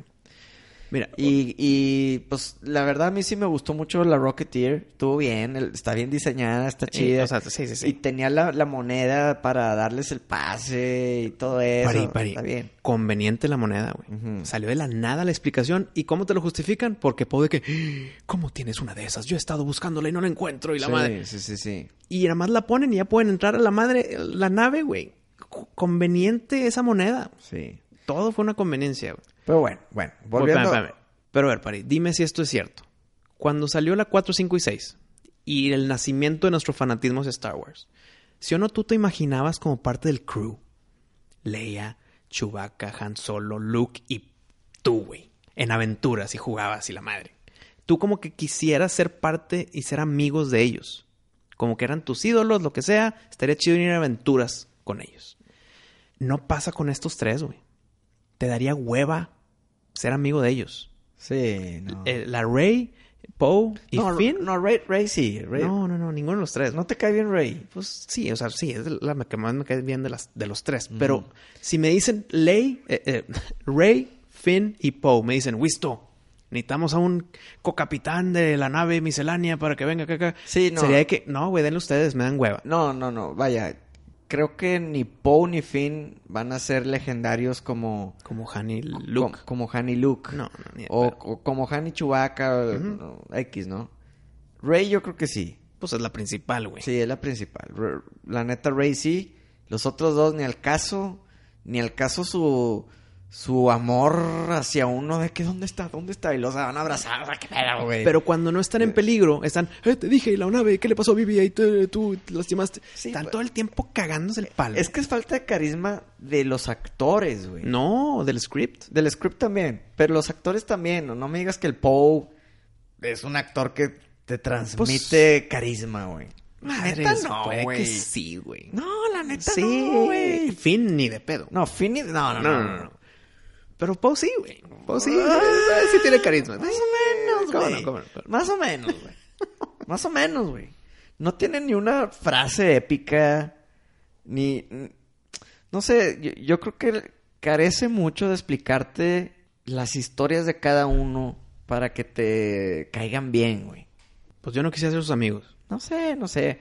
Mira, Y, y, pues la verdad a mí sí me gustó mucho la Rocketeer. Estuvo bien, está bien diseñada, está chida. o sea, sí, sí, sí. Y tenía la, la moneda para darles el pase y todo eso. Pari, pari. Está bien. Conveniente la moneda, güey. Salió de la nada la explicación. ¿Y cómo te lo justifican? Porque Poe de que, "Ah, ¿cómo tienes una de esas? Yo he estado buscándola y no la encuentro. Y la madre. Sí, sí, sí. Y nada más la ponen y ya pueden entrar a la madre, la nave, güey. Co- Conveniente esa moneda. Sí. Todo fue una conveniencia, güey. Pero bueno, bueno, volviendo. Espérame, espérame. Pero a ver, Pari, dime si esto es cierto. Cuando salió la 4, 5 y 6 y el nacimiento de nuestro fanatismo hacia Star Wars, ¿sí o no tú te imaginabas como parte del crew? Leia, Chewbacca, Han Solo, Luke y tú, güey. En aventuras y jugabas y la madre. Tú como que quisieras ser parte y ser amigos de ellos. Como que eran tus ídolos, lo que sea. Estaría chido ir a aventuras con ellos. No pasa con estos tres, güey. Te daría hueva ser amigo de ellos. Sí, no. Eh, la Rey, Poe y no, Finn. no, Ray, Ray sí. No, no, no, ninguno de los tres. ¿No te cae bien Ray? Pues sí, o sea, sí, es la que más me cae bien de, las, de los tres. Pero si me dicen Ley, eh, eh, Rey, Finn y Poe, me dicen, Wisto, necesitamos a un cocapitán de la nave miscelánea para que venga acá. acá". Sí, no. Sería de que, no, güey, denle ustedes, me dan hueva. No, no, no. Vaya, creo que ni Poe ni Finn van a ser legendarios como... Como Han y Luke. Como, como Han y Luke. No, no, ni O, o como Han y Chewbacca. X, ¿no? Rey yo creo que sí. Pues es la principal, güey. Sí, es la principal. La neta, Rey sí. Los otros dos ni al caso. Ni al caso su... Su amor hacia uno de que ¿dónde está? ¿Dónde está? Y los van a abrazar. O sea, ¿Qué pedo, güey? Pero cuando no están en peligro, están, eh, te dije, y la nave, ¿qué le pasó a Vivi? Ahí te- tú te lastimaste. Sí, están pues- todo el tiempo cagándose el palo. Es que es falta de carisma de los actores, güey. No, del script. Del script también. Pero los actores también. No, no me digas que el Poe es un actor que te transmite carisma, güey. La neta no, güey. que sí, güey. No, la neta sí, no, güey. Fin ni de pedo. No, Finny... No, no, no. no, no. Pero Poe sí, güey. Poe sí. Ah, sí tiene carisma. Más o menos, ¿Cómo güey. no, cómo no? Más o menos, güey. Más o menos, güey. No tiene ni una frase épica, ni... No sé, yo, yo creo que carece mucho de explicarte las historias de cada uno para que te caigan bien, güey. Pues yo no quisiera ser sus amigos. No sé, no sé.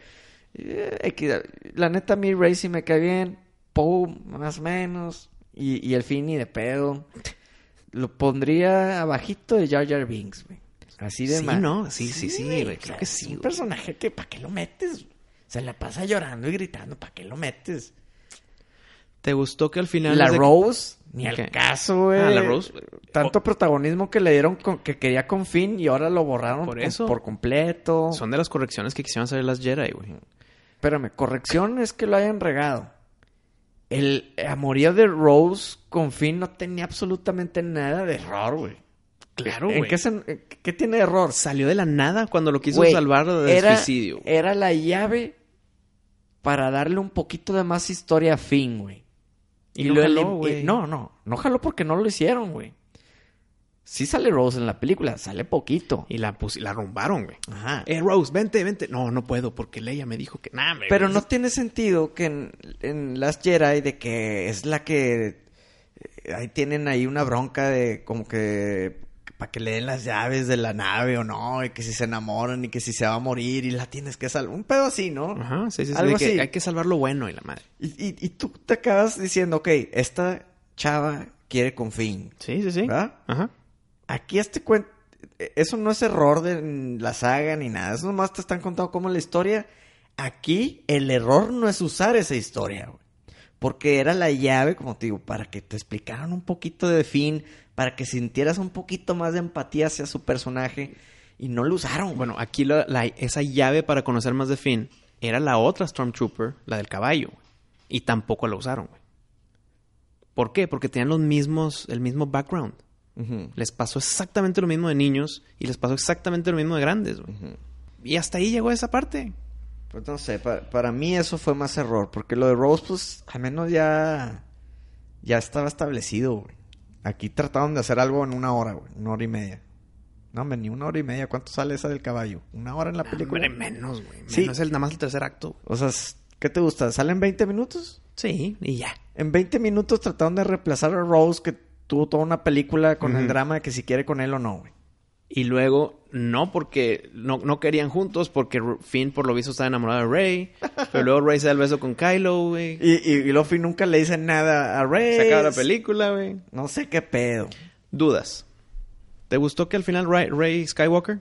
Eh, La neta, a mí Ray sí me cae bien. Poe, más o menos. Y, y el Finny de pedo. Lo pondría abajito de Jar Jar Binks, güey. Así de Sí, ma- ¿no? Sí, sí, sí, güey, creo que Es sí, un güey. personaje que, ¿para qué lo metes? Se la pasa llorando y gritando, ¿para qué lo metes? ¿Te gustó que al final... La de- Rose, ni al caso, güey. Ah, la Rose. Tanto protagonismo que le dieron con- que quería con Finn y ahora lo borraron Por eso. por completo. Son de las correcciones que quisieron hacer las Jedi, güey. Espérame, corrección es que lo hayan regado. El amorío de Rose con Finn no tenía absolutamente nada de error, güey. Claro, ¿En güey. qué, qué tiene de error? Salió de la nada cuando lo quiso salvar del era, suicidio. Era la llave para darle un poquito de más historia a Finn, güey. Y no lo jaló, güey. y- No, no. No jaló porque no lo hicieron, güey. Sí sale Rose en la película. Sale poquito. Y la, pus- la rumbaron, güey. Ajá. Eh, Rose, vente, vente. No, no puedo porque Leia me dijo que nada, Pero no tiene sentido que en, en Last Jedi de que es la que eh, ahí tienen ahí una bronca de como que para que le den las llaves de la nave o no, y que si se enamoran y que si se va a morir y la tienes que salvar. Un pedo así, ¿no? Ajá, sí, sí, sí. Algo que así. hay que salvar lo bueno y la madre. Y, y- y tú te acabas diciendo, ok, esta chava quiere con Finn. Sí, sí, sí. ¿Verdad? Ajá. Aquí este cuento, eso no es error de la saga ni nada, eso nomás te están contando cómo la historia. Aquí el error no es usar esa historia, güey. Porque era la llave, como te digo, para que te explicaran un poquito de Finn, para que sintieras un poquito más de empatía hacia su personaje. Y no lo usaron. Bueno, aquí la- esa llave para conocer más de Finn era la otra Stormtrooper, la del caballo. güey. Y tampoco la usaron, güey. ¿Por qué? Porque tenían los mismos, el mismo background. Les pasó exactamente lo mismo de niños y les pasó exactamente lo mismo de grandes, güey. Y hasta ahí llegó esa parte. Pues no sé, pa- para, mí eso fue más error, porque lo de Rose, pues, al menos ya, ya estaba establecido, güey. Aquí trataron de hacer algo en una hora, güey, una hora y media. No, hombre, ni una hora y media. ¿Cuánto sale esa del caballo? ¿Una hora en la película? Hombre, menos, güey. Sí. El, nada más el tercer acto. O sea, ¿qué te gusta? ¿Salen 20 minutos? Sí, y ya. En 20 minutos trataron de reemplazar a Rose, que tuvo toda una película con el drama de que si quiere con él o no, güey. Y luego, no porque no, no querían juntos, porque Finn por lo visto estaba enamorado de Rey. pero luego Rey se da el beso con Kylo, güey. Y, y, y Luffy nunca le dice nada a Rey. Se acaba la película, güey. No sé qué pedo. Dudas. ¿Te gustó que al final Rey, Rey Skywalker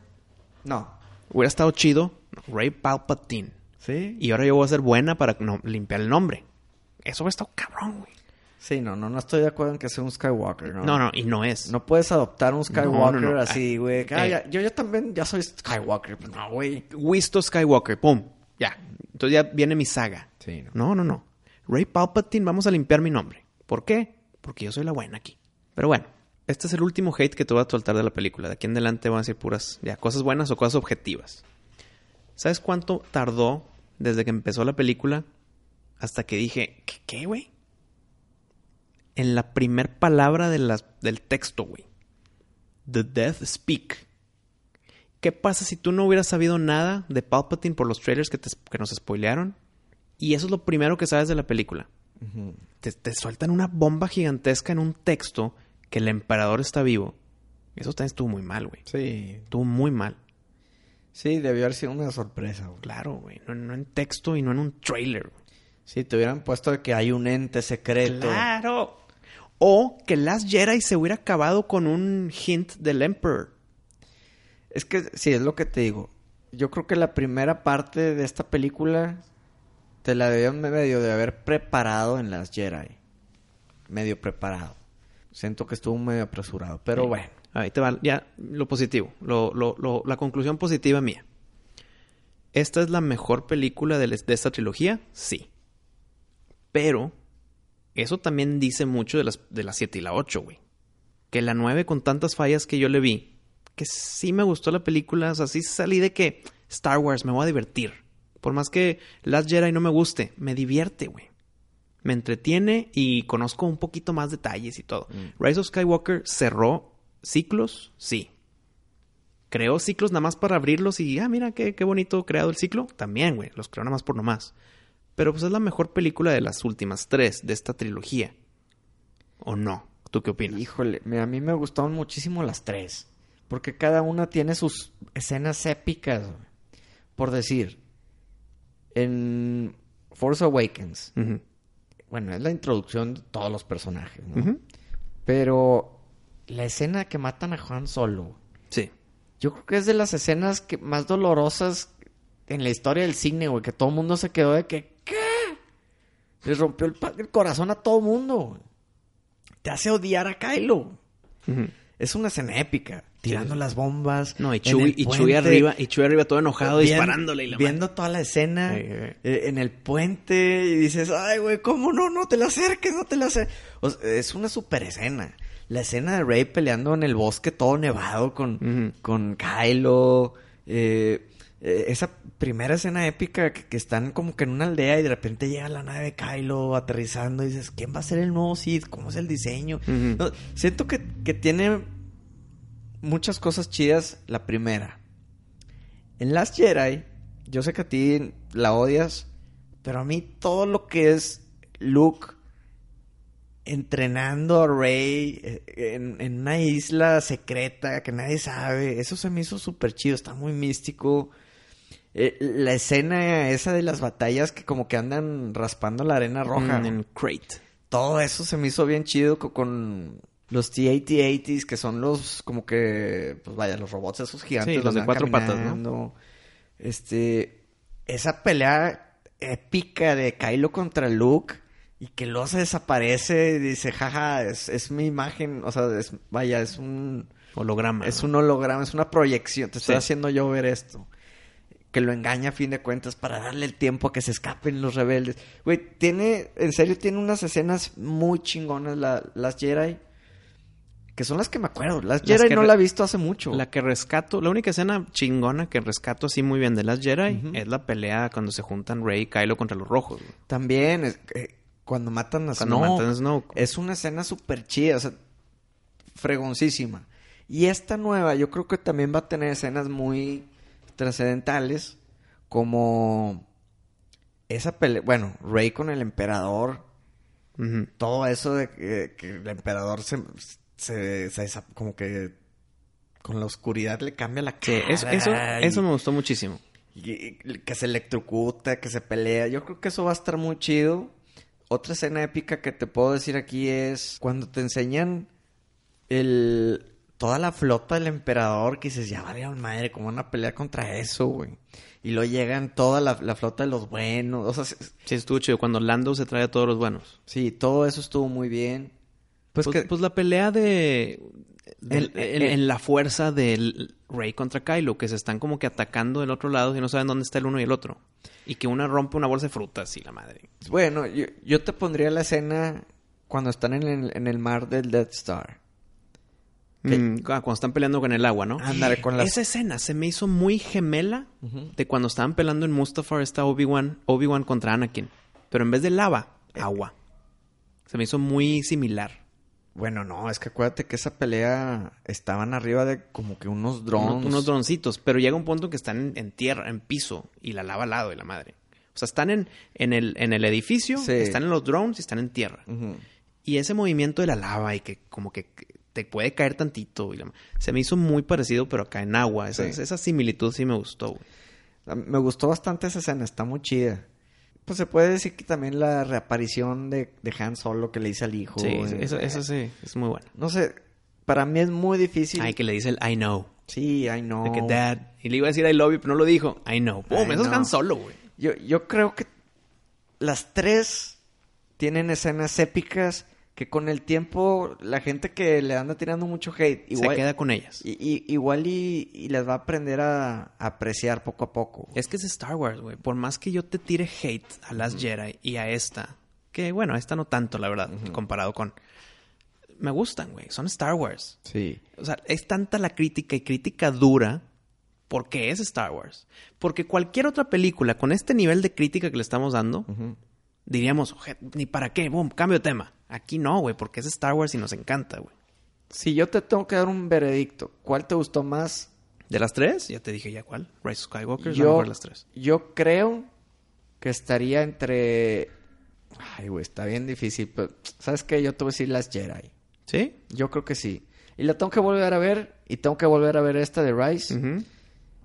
No. hubiera estado chido? Rey Palpatine. ¿Sí? Y ahora yo voy a ser buena para no- limpiar el nombre. Eso hubiera estado cabrón, güey. Sí, no, no, no estoy de acuerdo en que sea un Skywalker, ¿no? No, no, y no es. No puedes adoptar un Skywalker No, no, no. así, güey. Ah, Eh. yo, yo también ya soy Skywalker. Pues no, güey. Wisto Skywalker, pum. Ya. Entonces ya viene mi saga. Sí, no. No, no, no. Rey Palpatine, vamos a limpiar mi nombre. ¿Por qué? Porque yo soy la buena aquí. Pero bueno, este es el último hate que te voy a soltar de la película. De aquí en adelante van a decir puras, ya, cosas buenas o cosas objetivas. ¿Sabes cuánto tardó desde que empezó la película hasta que dije, ¿qué, qué, güey? En la primer palabra de las- del texto, güey. The Death Speak. ¿Qué pasa si tú no hubieras sabido nada de Palpatine por los trailers que, te- que nos spoilearon? Y eso es lo primero que sabes de la película. te, te sueltan una bomba gigantesca en un texto que el emperador está vivo. Eso también estuvo muy mal, güey. Sí. Estuvo muy mal. Sí, debió haber sido una sorpresa, güey. Claro, güey. No, no en texto y no en un trailer. güey. Si te hubieran puesto que hay un ente secreto. Claro. O que Last Jedi se hubiera acabado con un hint del Emperor. Es que, sí, es lo que te digo. Yo creo que la primera parte de esta película te la debían medio de haber preparado en las Jedi. Medio preparado. Siento que estuvo medio apresurado, pero Sí. bueno. Ahí te va ya lo positivo. Lo, lo- lo- la conclusión positiva mía. ¿Esta es la mejor película de, de esta trilogía? Sí. Pero eso también dice mucho de las, de las 7 y la 8, güey. Que la 9 con tantas fallas que yo le vi, que sí me gustó la película, o sea, sí salí de que Star Wars me voy a divertir. Por más que Last Jedi no me guste, me divierte, güey. Me entretiene y conozco un poquito más detalles y todo. Rise of Skywalker cerró ciclos, sí. Creó ciclos nada más para abrirlos y, ah, mira qué, qué bonito creado el ciclo. También, güey, los creó nada más por nomás. Pero pues es la mejor película de las últimas tres de esta trilogía. ¿O no? ¿Tú qué opinas? Híjole, a mí me gustaron muchísimo las tres. Porque cada una tiene sus escenas épicas. Por decir, en Force Awakens, bueno, es la introducción de todos los personajes, ¿no? Pero la escena que matan a Juan Solo, Sí. yo creo que es de las escenas que más dolorosas en la historia del cine, güey, que todo el mundo se quedó de que. Le rompió el, corazón a todo mundo. Te hace odiar a Kylo. Es una escena épica. Tirando las bombas. No, y en Chewie, el y puente, Chewie arriba, y Chewie arriba todo enojado disparándole y la Viendo toda la escena eh, en el puente y dices, ay, güey, ¿cómo no? No te la acerques, no te la acerques. O sea, es una super escena. La escena de Rey peleando en el bosque todo nevado con, con Kylo. eh, eh, esa primera escena épica que, que están como que en una aldea y de repente llega la nave de Kylo aterrizando y dices, ¿quién va a ser el nuevo Sith? ¿Cómo es el diseño? No, siento que, que tiene muchas cosas chidas la primera. En Last Jedi, yo sé que a ti la odias, pero a mí todo lo que es Luke entrenando a Rey eh, en, en una isla secreta que nadie sabe, eso se me hizo súper chido, está muy místico. Eh, la escena esa de las batallas que como que andan raspando la arena roja. Mm, en Crate. Todo eso se me hizo bien chido co- con, los T-8080s, que son los, como que, pues vaya, los robots esos gigantes. Sí, los de cuatro patas, ¿no? Este, esa pelea épica de Kylo contra Luke y que luego se desaparece y dice, jaja, es, es mi imagen, o sea, es, vaya, es un, Holograma. es un holograma, es una proyección, te estoy Sí. haciendo yo ver esto. Que lo engaña a fin de cuentas para darle el tiempo a que se escapen los rebeldes. Güey, tiene, en serio, tiene unas escenas muy chingonas la- las Jedi. Que son las que me acuerdo. Las Las Jedi no la he visto hace mucho. La que rescato, la única escena chingona que rescato así muy bien de las Jedi es la pelea cuando se juntan Rey y Kylo contra los rojos. güey. También, es- eh, cuando matan a Cuando Snoke. matan a Snoke. Es una escena súper chida, o sea, fregoncísima. Y esta nueva, yo creo que también va a tener escenas muy trascendentales, como esa pelea, bueno, Rey con el emperador, todo eso de que, que el emperador se, se, como que con la oscuridad le cambia la Sí, cara. eso, eso, y- eso me gustó muchísimo. y- y que se electrocuta, que se pelea. Yo creo que eso va a estar muy chido. Otra escena épica que te puedo decir aquí es cuando te enseñan el toda la flota del emperador que dices, ya vale madre, ¿cómo van a pelear contra eso, güey? Y luego llegan toda la, la flota de los buenos. O sea, sí, Sí, estuvo chido. Cuando Lando se trae a todos los buenos. sí, todo eso estuvo muy bien. Pues, Pues, que... pues la pelea de... El- el- en la fuerza del Rey contra Kylo, que se están como que atacando del otro lado y no saben dónde está el uno y el otro. Y que una rompe una bolsa de frutas y la madre. Bueno, yo, yo te pondría la escena cuando están en el, en el mar del Death Star. Mm, cuando están peleando con el agua, ¿no? Ándale, con las- Esa escena se me hizo muy gemela de cuando estaban peleando en Mustafar está Obi-Wan Obi-Wan contra Anakin. Pero en vez de lava, agua. Se me hizo muy similar. Bueno, no, es que acuérdate que esa pelea estaban arriba de como que unos drones. Unos, unos droncitos. Pero llega un punto que están en, en tierra, en piso, y la lava al lado de la madre. O sea, están en, en, el, en el edificio, Sí. están en los drones y están en tierra. Y ese movimiento de la lava y que como que te puede caer tantito. y la- se me hizo muy parecido, pero acá en agua. Esa, Sí. esa similitud sí me gustó, güey. A mí Me gustó bastante esa escena, está muy chida. Pues se puede decir que también la reaparición de, de Han Solo que le dice al hijo. Sí, eh, eso, eso sí, es muy bueno. No sé, para mí es muy difícil. Ay, que le dice el I know. Sí, I know. De que dad. Y le iba a decir I love you, pero no lo dijo. I know. Boom, I eso es. Han Solo, güey. Yo, yo creo que las tres tienen escenas épicas que con el tiempo la gente que le anda tirando mucho hate igual, Se queda con ellas. y- y- igual y, y las va a aprender a, a apreciar poco a poco. Es que es Star Wars, güey. Por más que yo te tire hate a las Jedi y a esta, que bueno, esta no tanto, la verdad, comparado con. Me gustan, güey. Son Star Wars. Sí. O sea, es tanta la crítica y crítica dura porque es Star Wars. Porque cualquier otra película con este nivel de crítica que le estamos dando, diríamos, "Oje, ni para qué, boom, cambio de tema. Aquí no, güey, porque es Star Wars y nos encanta, güey. Si yo te tengo que dar un veredicto, ¿cuál te gustó más? De las tres, ya te dije ya cuál. Rise of Skywalker Yo, mejor las tres. yo creo que estaría entre... Ay, güey, está bien difícil, pero ¿sabes qué? Yo te voy a decir las Jedi. ¿Sí? Yo creo que sí. Y la tengo que volver a ver y tengo que volver a ver esta de Rise.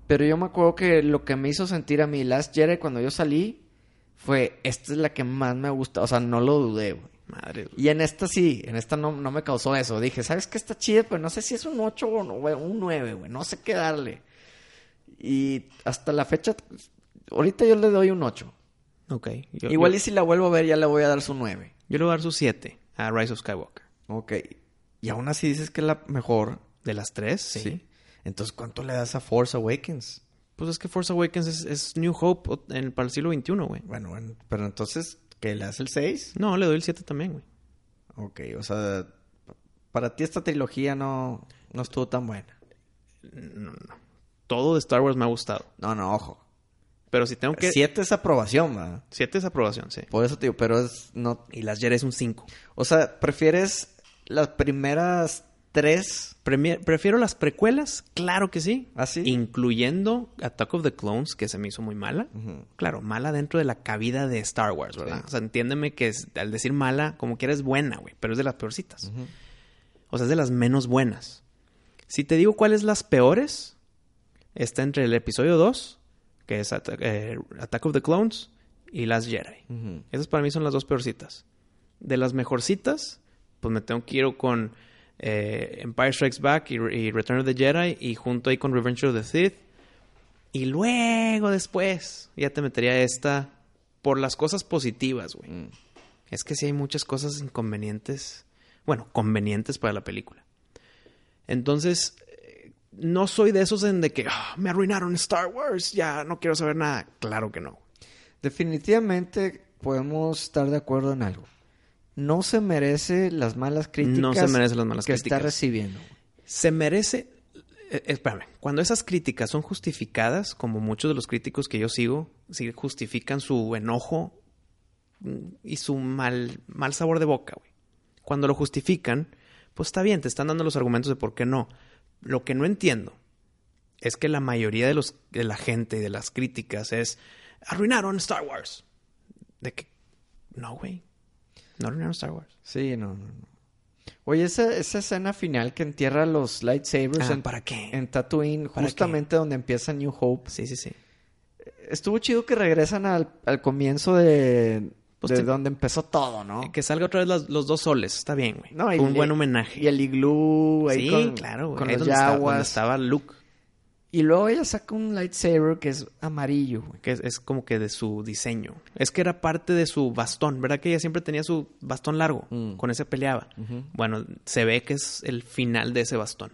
Pero yo me acuerdo que lo que me hizo sentir a mí Last Jedi cuando yo salí fue, esta es la que más me gusta. O sea, no lo dudé, güey. Madre. Y en esta sí, en esta no, no me causó eso. Dije, ¿sabes qué está chida? Pero no sé si es un 8 o no, un 9, güey. No sé qué darle. Y hasta la fecha, ahorita yo le doy un 8. Ok. Yo, Igual yo, y si la vuelvo a ver, ya le voy a dar su 9. yo le voy a dar su 7 a Rise of Skywalker. Ok. Y aún así dices que es la mejor. ¿De las tres? Sí. Entonces, ¿cuánto le das a Force Awakens? Pues es que Force Awakens es, es New Hope en, para el siglo XXI, güey. Bueno, bueno, pero entonces, ¿qué le das el 6? No, le doy el 7 también, güey. Ok, o sea, para ti esta trilogía no, no estuvo tan buena. No, no. Todo de Star Wars me ha gustado. No, no, ojo. Pero si tengo que... Siete es aprobación, ¿verdad? 7 es aprobación, sí. Por eso te digo, pero es no... Y las Jedi es un 5. O sea, ¿prefieres las primeras tres? Prefiero las precuelas, claro que sí. ¿Ah, sí? Incluyendo Attack of the Clones, que se me hizo muy mala. Claro, mala dentro de la cabida de Star Wars, ¿verdad? Sí. O sea, entiéndeme que es- al decir mala, como quiera es buena, güey. Pero es de las peorcitas. O sea, es de las menos buenas. Si te digo cuáles las peores, está entre el episodio 2, que es eh, Attack of the Clones, y Las Jedi. Esas para mí son las dos peorcitas. De las mejorcitas, pues me tengo que ir con eh, Empire Strikes Back y, y Return of the Jedi, y junto ahí con Revenge of the Sith. Y luego después ya te metería esta por las cosas positivas, güey. Mm. Es que sí hay muchas cosas inconvenientes, bueno, convenientes para la película. Entonces, eh, no soy de esos en de que "Ah, me arruinaron Star Wars, ya no quiero saber nada. Claro que no. Definitivamente podemos estar de acuerdo en algo. No se merece las malas críticas No se merece las malas que críticas. está recibiendo. Se merece. eh, espérame, cuando esas críticas son justificadas, como muchos de los críticos que yo sigo, sí justifican su enojo mm, y su mal, mal sabor de boca, güey. Cuando lo justifican, pues está bien, te están dando los argumentos de por qué no. Lo que no entiendo es que la mayoría de, los, de la gente y de las críticas es arruinaron Star Wars. De que, no, güey. No arruinaron Star Wars. Sí, no, no, no. Oye, esa, esa escena final que entierra los lightsabers Ah, en, ¿para qué? en Tatooine, ¿Para justamente donde empieza New Hope. Sí, sí, sí. Estuvo chido que regresan al, al comienzo de, Pues de te- donde empezó todo, ¿no? Que salga otra vez las- los dos soles, está bien, güey. No, y- un buen homenaje. Y el iglú ahí sí, con, claro, güey. con Ahí los donde estaba, donde yaguas. estaba Luke, Y luego ella saca un lightsaber que es amarillo, güey. que es, es como que de su diseño. Es que era parte de su bastón, ¿verdad? Que ella siempre tenía su bastón largo, Mm. con ese peleaba. Bueno, se ve que es el final de ese bastón.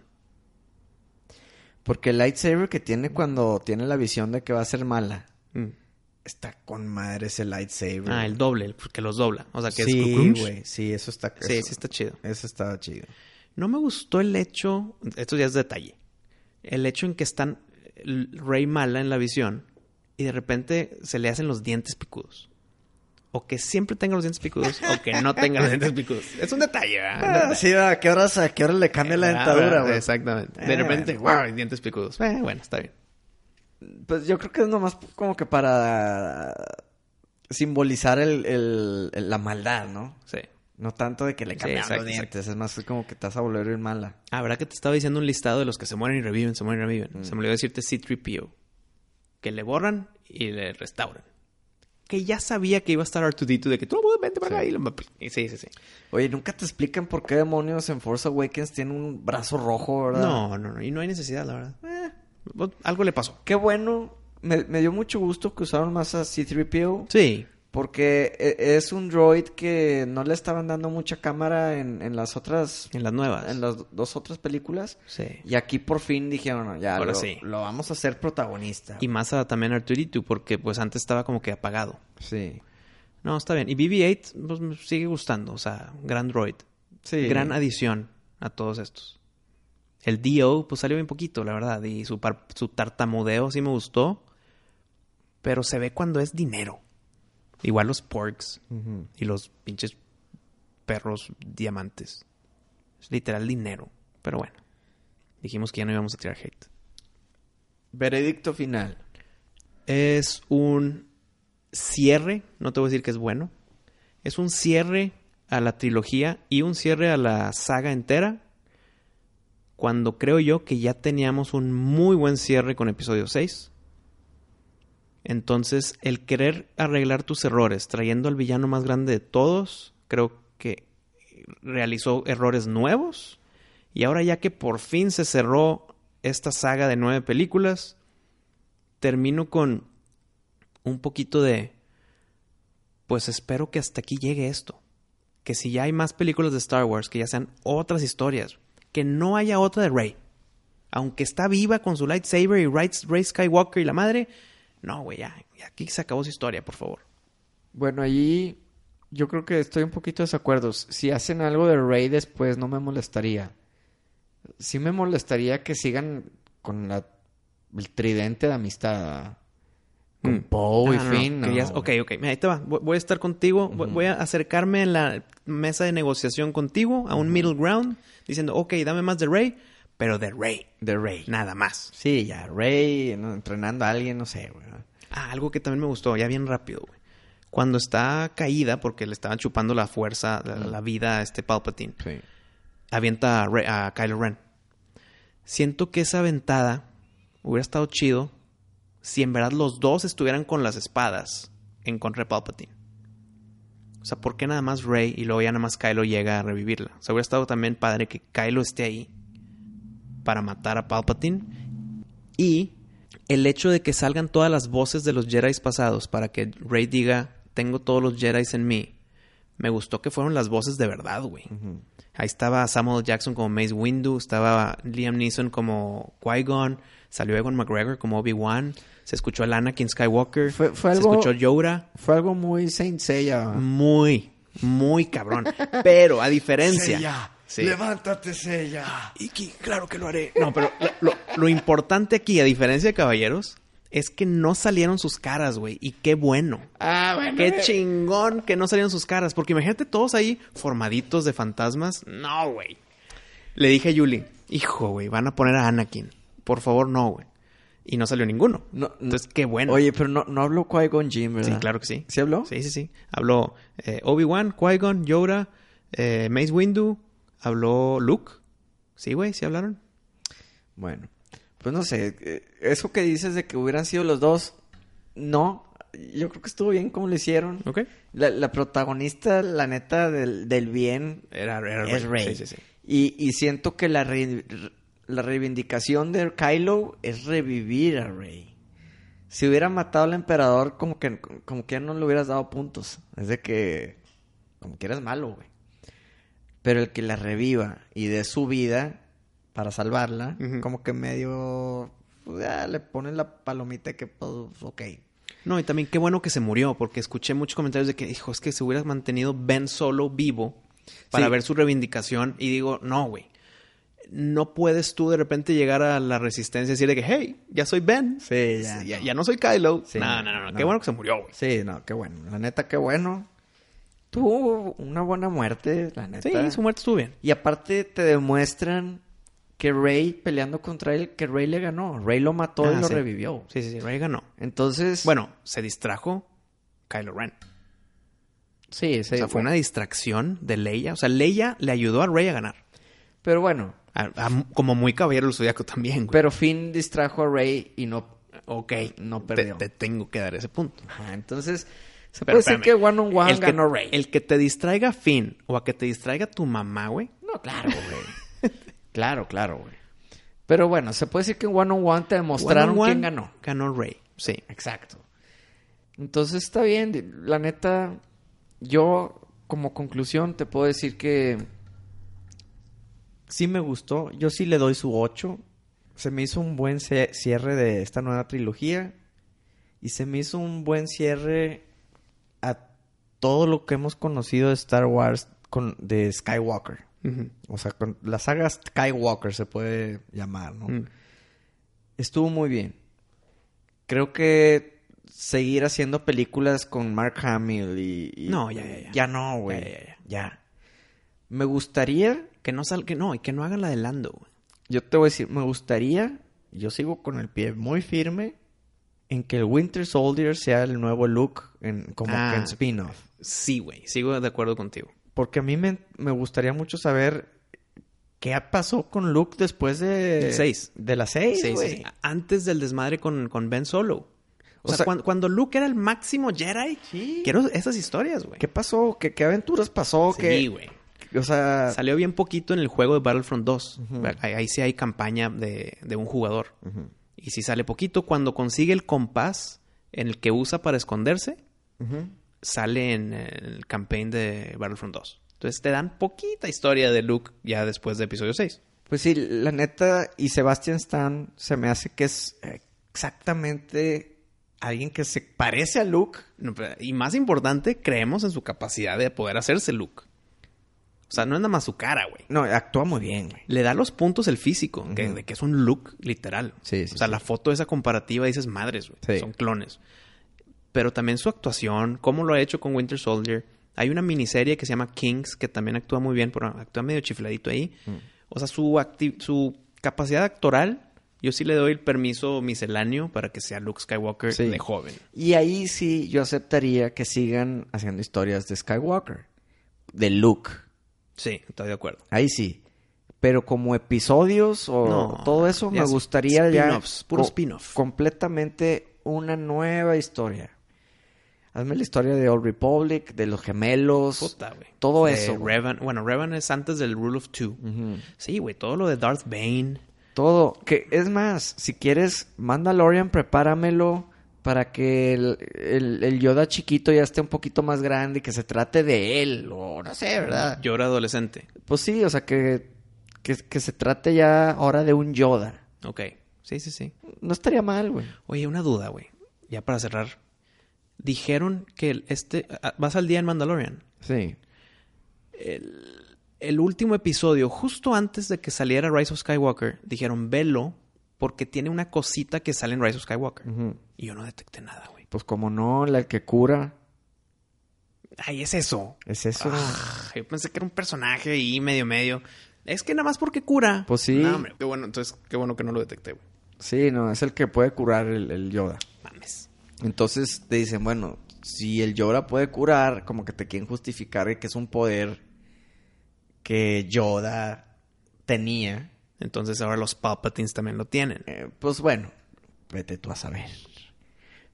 Porque el lightsaber que tiene cuando tiene la visión de que va a ser mala. Mm. Está con madre ese lightsaber. Ah, el doble, el que los dobla. O sea, que sí, es güey. Sí, eso está... Sí, eso- sí está chido. Eso estaba chido. No me gustó el hecho, esto ya es detalle, el hecho en que están Rey mala en la visión y de repente se le hacen los dientes picudos. O que siempre tenga los dientes picudos o que no tenga los dientes picudos. Es un detalle. Ah, sí, ¿a qué horas, a qué hora le cambia la Ah, dentadura, güey? Exactamente. De Eh, repente, bueno. wow, dientes picudos. Eh, bueno, está bien. Pues yo creo que es nomás como que para simbolizar el, el- el- la maldad, ¿no? Sí. No tanto de que le Sí, cambian exacto, los dientes, es más como que te vas a volver bien mala. Ah, ¿verdad que te estaba diciendo un listado de los que se mueren y reviven, se mueren y reviven? Mm. Se me olvidó decirte C-3PO. Que le borran y le restauran. Que ya sabía que iba a estar R2D2 de que mundo vente para acá Sí. y lo... y Sí, sí, sí. Oye, ¿nunca te explican por qué demonios en Force Awakens tiene un brazo rojo, verdad? No, no, no. Y no hay necesidad, la verdad. Eh, algo le pasó. Qué bueno. Me, me dio mucho gusto que usaron más a C-3PO. Sí. Porque e- es un droid que no le estaban dando mucha cámara en, en las otras... En las nuevas. En las dos otras películas. Sí. Y aquí por fin dijeron, no, ya Ahora lo, sí. lo vamos a hacer protagonista. Y más a también R2D2 porque pues antes estaba como que apagado. Sí. No, está bien. Y BB-8 pues, me sigue gustando. O sea, gran droid. Sí. Gran adición a todos estos. El Dio, pues salió bien poquito, la verdad. Y su, par- su tartamudeo sí me gustó. Pero se ve cuando es dinero. Igual los porks y los pinches perros diamantes. Es literal dinero. Pero bueno. Dijimos que ya no íbamos a tirar hate. Veredicto final. Es un cierre, no te voy a decir que es bueno. Es un cierre a la trilogía y un cierre a la saga entera. Cuando creo yo que ya teníamos un muy buen cierre con episodio 6. Entonces, el querer arreglar tus errores trayendo al villano más grande de todos, creo que realizó errores nuevos. Y ahora ya que por fin se cerró esta saga de nueve películas, termino con un poquito de, pues espero que hasta aquí llegue esto. Que si ya hay más películas de Star Wars, que ya sean otras historias. Que no haya otra de Rey. Aunque está viva con su lightsaber y Rey Skywalker y la madre. No, güey, ya, aquí se acabó su historia, por favor. Bueno, allí yo creo que estoy un poquito de desacuerdo. Si hacen algo de Rey después, no me molestaría. Sí me molestaría que sigan con la, el tridente de amistad. Con Mm. Poe y Ah, no, no, Finn. no, ok, ok. Mira, ahí te va. Voy voy a estar contigo. Voy a acercarme en la mesa de negociación contigo a un middle ground. Diciendo, ok, dame más de Rey, pero de Rey. De Rey. Nada más. Sí, ya, Rey entrenando a alguien, no sé, güey. Ah, algo que también me gustó, ya bien rápido, güey. Cuando está caída, porque le estaban chupando la fuerza, la, la vida a este Palpatine, Sí. avienta a, Rey- a Kylo Ren. Siento que esa aventada hubiera estado chido si en verdad los dos estuvieran con las espadas en contra de Palpatine. O sea, ¿por qué nada más Rey y luego ya nada más Kylo llega a revivirla? O sea, hubiera estado también padre que Kylo esté ahí para matar a Palpatine. Y el hecho de que salgan todas las voces de los Jedi pasados para que Rey diga, tengo todos los Jedi en mí. Me gustó que fueron las voces de verdad, güey. Ahí estaba Samuel Jackson como Mace Windu, estaba Liam Neeson como Qui-Gon, salió Ewan McGregor como Obi-Wan, se escuchó a Anakin Skywalker, Fue- fue se escuchó Yoda. Fue algo muy Saint Seiya. Muy, Muy cabrón. Pero a diferencia. Sí. levántate, Sella. Iki, claro que lo haré. No, pero lo, lo- lo importante aquí, a diferencia de caballeros, es que no salieron sus caras, güey. Y qué bueno. Ah, bueno. Qué chingón que no salieron sus caras. Porque imagínate todos ahí formaditos de fantasmas. No, güey. Le dije a Yuli, hijo, güey, van a poner a Anakin. Por favor, no, güey. Y no salió ninguno. No. Entonces, qué bueno. Oye, pero no, no habló Qui-Gon Jinn, ¿verdad? sí, claro que sí. ¿Sí habló? Sí, sí, sí. Habló eh, Obi-Wan, Qui-Gon, Yoda, eh, Mace Windu. Habló Luke. Sí, güey, sí hablaron. Bueno, pues no sé, eh, eso que dices de que hubieran sido los dos, no, yo creo que estuvo bien como lo hicieron. ¿Ok? La, la protagonista, la neta, del, del bien Era, era es Rey. Sí, sí, sí. Y, y siento que la, re- la reivindicación de Kylo es revivir a Rey. Si hubiera matado al emperador, como que, como que ya no le hubieras dado puntos. Es de que, como que eres malo, güey. Pero el que la reviva y dé su vida para salvarla, como que medio, pues, ya le ponen la palomita que, pues, ok. No, y también qué bueno que se murió, porque escuché muchos comentarios de que, hijo, es que se hubiera mantenido Ben solo vivo para Sí. ver su reivindicación. Y digo, no, güey. No puedes tú de repente llegar a la resistencia y decir de que, hey, ya soy Ben. Sí, ya, ya, no. ya no soy Kylo. Sí, no, no, no, no. Qué bueno que se murió, güey. Sí, no, qué bueno. La neta, qué bueno. Tuvo una buena muerte, la neta. Sí, su muerte estuvo bien. Y aparte te demuestran que Rey peleando contra él, que Rey le ganó. Rey lo mató y Ah, lo sí. revivió. Sí, sí, sí. Rey ganó. Entonces, Bueno, se distrajo Kylo Ren. sí, sí. o sea, fue una distracción de Leia. O sea, Leia le ayudó a Rey a ganar. Pero bueno, A- a- como muy caballero del zodiaco también, güey. pero Finn distrajo a Rey y no. ok, no te- perdió. Te, tengo que dar ese punto. Ajá, entonces, se Pero puede decir espérame. que One on One el que, ganó Rey. El que te distraiga Finn o a que te distraiga tu mamá, güey. No, claro, güey. claro, claro, güey. Pero bueno, se puede decir que en One on One te demostraron One on one, quién ganó. Ganó Rey, sí. Exacto. Entonces está bien. La neta, yo como conclusión te puedo decir que sí me gustó. Yo sí le doy su 8. Se me hizo un buen cierre de esta nueva trilogía. Y se me hizo un buen cierre todo lo que hemos conocido de Star Wars con, de Skywalker. O sea, con la saga Skywalker se puede llamar, ¿no? Mm. Estuvo muy bien. Creo que seguir haciendo películas con Mark Hamill y... y- No, ya, ya, ya. Ya no, güey. Ya, ya, Ya. Me gustaría... Que no sal, que no, y que no hagan la de Lando, güey. Yo te voy a decir, me gustaría... Yo sigo con el pie muy firme en que el Winter Soldier sea el nuevo look en, como Ah. que en spin-off. Sí, güey. Sigo de acuerdo contigo. Porque a mí me, me gustaría mucho saber qué pasó con Luke después de... Seis. De las seis, Sí, sí, güey. sí. Antes del desmadre con, con Ben Solo. O, O sea, sea- cuando, cuando Luke era el máximo Jedi, Sí. quiero esas historias, güey. ¿Qué pasó? ¿Qué, qué aventuras pasó? Sí, ¿Qué- güey. O sea... Salió bien poquito en el juego de Battlefront 2. ahí, ahí sí hay campaña de, de un jugador. Y si sale poquito, cuando consigue el compás en el que usa para esconderse, sale en el campaign de Battlefront 2. Entonces te dan poquita historia de Luke ya después de episodio 6. Pues sí, la neta, y Sebastian Stan se me hace que es exactamente alguien que se parece a Luke. Y más importante, creemos en su capacidad de poder hacerse Luke. O sea, no es nada más su cara, güey. No, actúa muy bien, güey. Le da los puntos el físico, que- de que es un look literal. Sí, sí, O sea, sí. la foto esa comparativa dices madres, güey. Sí. Son clones. Pero también su actuación, cómo lo ha hecho con Winter Soldier. Hay una miniserie que se llama Kings, que también actúa muy bien, pero actúa medio chifladito ahí. Mm. O sea, su, acti- su capacidad actoral, yo sí le doy el permiso misceláneo para que sea Luke Skywalker Sí. de joven. Y ahí sí yo aceptaría que sigan haciendo historias de Skywalker. De Luke. Sí, estoy de acuerdo. Ahí sí. Pero como episodios o No, todo eso, me gustaría ya... spin-offs, puro spin-off. Completamente una nueva historia. Hazme la historia de Old Republic, de los gemelos. Puta, güey. Todo De eso. Revan, bueno, Revan es antes del Rule of Two. Sí, güey, todo lo de Darth Bane. Todo. Que es más, si quieres, Mandalorian, prepáramelo para que el, el- el Yoda chiquito ya esté un poquito más grande y que se trate de él. O no sé, ¿verdad? Yo era adolescente. Pues sí, o sea, que, que, que se trate ya ahora de un Yoda. Ok. Sí, sí, sí. No estaría mal, güey. Oye, una duda, güey. Ya para cerrar. Dijeron que este... ah, ¿Vas al día en Mandalorian? Sí. el, el último episodio, justo antes de que saliera Rise of Skywalker, dijeron, velo porque tiene una cosita que sale en Rise of Skywalker. Y yo no detecté nada, güey. Pues como no, la que cura Ay, es eso. es eso. Ah, yo pensé que era un personaje ahí medio medio. Es que nada más porque cura. Pues sí. No, hombre, qué bueno, entonces qué bueno que no lo detecté, güey. Sí, no, es el que puede curar el, el Yoda. Mames. Entonces te dicen, bueno, si el Yoda puede curar, como que te quieren justificar que es un poder que Yoda tenía. Entonces ahora los Palpatines también lo tienen. Eh, pues bueno, vete tú a saber.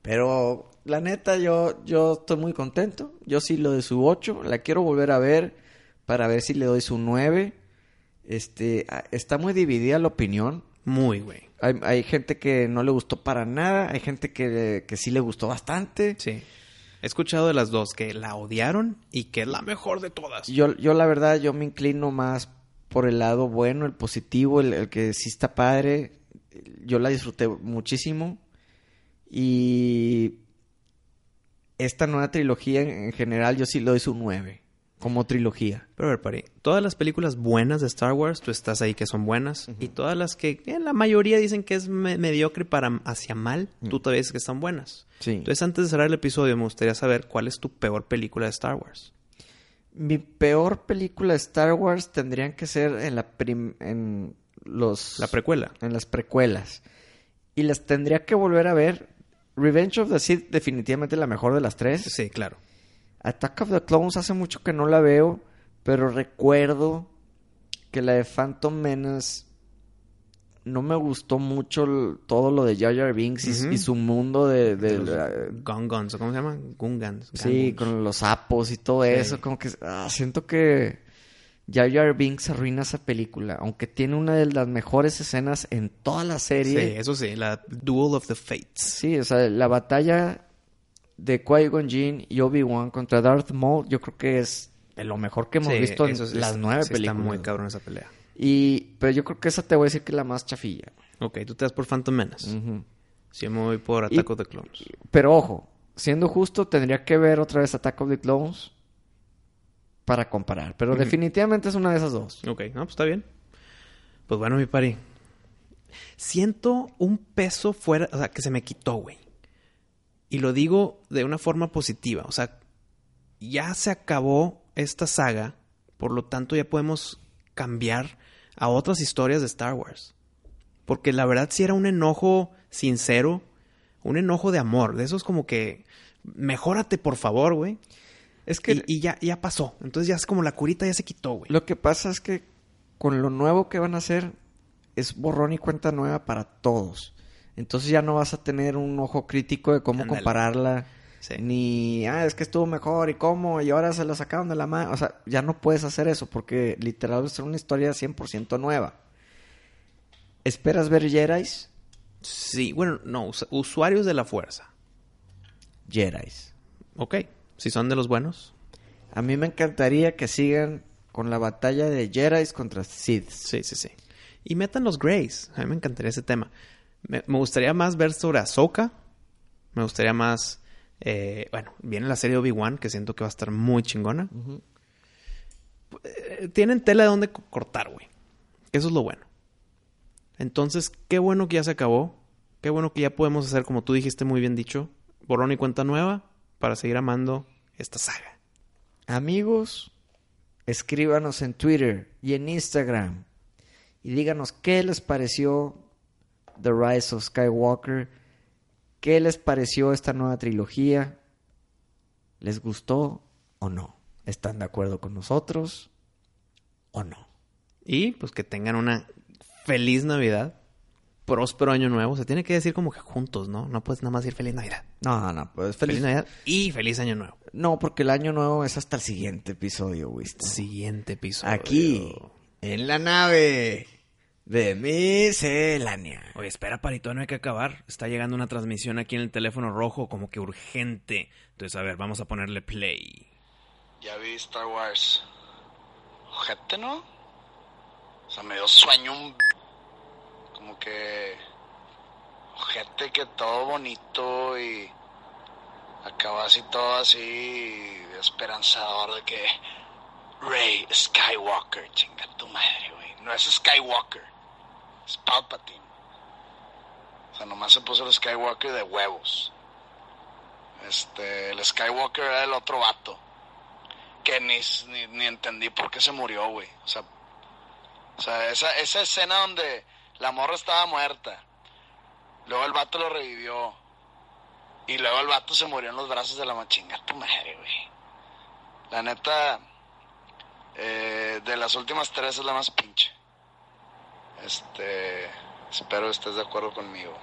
Pero la neta, yo, yo estoy muy contento. Yo sí lo de su 8. La quiero volver a ver para ver si le doy su 9. Este, está muy dividida la opinión. Muy, güey. Hay, hay gente que no le gustó para nada. Hay gente que, que sí le gustó bastante. Sí. He escuchado de las dos que la odiaron y que es la mejor de todas. Yo, yo la verdad, yo me inclino más por el lado bueno, el positivo, el, el que sí está padre. Yo la disfruté muchísimo. Y esta nueva trilogía en, en general, yo sí le doy su 9. Como trilogía. Pero a ver, Pari, todas las películas buenas de Star Wars, tú estás ahí que son buenas. Y todas las que en la mayoría dicen que es me- mediocre para hacia mal, tú todavía dices que están buenas. Sí. Entonces, antes de cerrar el episodio, me gustaría saber cuál es tu peor película de Star Wars. Mi peor película de Star Wars tendrían que ser en la prim- en los La precuela. en las precuelas. Y las tendría que volver a ver. Revenge of the Sith definitivamente la mejor de las tres. Sí, claro. Attack of the Clones hace mucho que no la veo, pero recuerdo que la de Phantom Menace no me gustó mucho el- todo lo de Jar Jar Binks y, su mundo de... de la- Gungans, ¿o ¿cómo se llama? Gungans. sí, con los sapos y todo Sí. eso. Como que ah, siento que Jar Jar Binks arruina esa película, aunque tiene una de las mejores escenas en toda la Sí, serie. eso sí, la Duel of the Fates. Sí, o sea, la batalla de Qui-Gon Jinn y Obi-Wan contra Darth Maul, yo creo que es de lo mejor que hemos Sí, visto en sí las nueve sí películas. Está muy cabrón esa pelea. Y, pero yo creo que esa te voy a decir que es la más chafilla. Ok, tú te das por Phantom Menace. Sí, yo me voy por Y- Attack of the Clones. Pero ojo, siendo justo, tendría que ver otra vez Attack of the Clones para comparar. Pero definitivamente es una de esas dos. Ok, no, pues está bien. Pues bueno, mi pari. Siento un peso fuera, o sea, que se me quitó, güey. Y lo digo de una forma positiva. O sea, ya se acabó esta saga. Por lo tanto, ya podemos cambiar a otras historias de Star Wars. Porque la verdad sí era un enojo sincero. Un enojo de amor. De esos como que... Mejórate, por favor, güey. Es que Y, y ya, ya pasó. Entonces ya es como la curita ya se quitó, güey. lo que pasa es que con lo nuevo que van a hacer es borrón y cuenta nueva para todos. Entonces ya no vas a tener un ojo crítico de cómo compararla. Sí. Ni, ah, es que estuvo mejor y cómo, y ahora se la sacaron de la mano. O sea, ya no puedes hacer eso porque literal ser una historia 100% nueva. ¿Esperas ver Jedi's? Sí, bueno, no, us- usuarios de la fuerza. Jedi's. Ok, si son de los buenos. A mí me encantaría que sigan con la batalla de Jedi's contra Sith. Sí, sí, sí. Y metan los Greys. A mí me encantaría ese tema. Me, me gustaría más ver sobre Ahsoka. Me gustaría más. Eh, bueno, viene la serie Obi-Wan, que siento que va a estar muy chingona. Eh, tienen tela de donde co- cortar, güey. Eso es lo bueno. Entonces, qué bueno que ya se acabó. Qué bueno que ya podemos hacer, como tú dijiste muy bien dicho, borrón y cuenta nueva para seguir amando esta saga. Amigos, escríbanos en Twitter y en Instagram y díganos qué les pareció The Rise of Skywalker, qué les pareció esta nueva trilogía, les gustó o no, están de acuerdo con nosotros o no. Y pues que tengan una feliz Navidad, próspero año nuevo. Se tiene que decir como que juntos, ¿no? No puedes nada más decir feliz Navidad. No, no, pues Feliz, feliz. Navidad y feliz año nuevo. No, porque el año nuevo es hasta el siguiente episodio, Wisto. Siguiente episodio. Aquí, en la nave de miscelánea. Oye, espera, Parito, no hay que acabar. Está llegando una transmisión aquí en el teléfono rojo como que urgente. Entonces, a ver, vamos a ponerle play. Ya vi Star Wars. Ojete, ¿no? O sea, me dio sueño un... Como que... Ojete que todo bonito y... Acaba así todo así esperanzador de que... Rey Skywalker, chinga tu madre, güey. No es Skywalker, Palpatine. O sea, nomás se puso el Skywalker de huevos. Este, el Skywalker era el otro vato. Que ni, ni, entendí por qué se murió, güey. O sea, o sea esa, esa escena donde la morra estaba muerta. Luego el vato lo revivió. Y luego el vato se murió en los brazos de la machinga. Tu madre, güey. La neta, eh, de las últimas tres es la más pinche. Este, espero estés de acuerdo conmigo.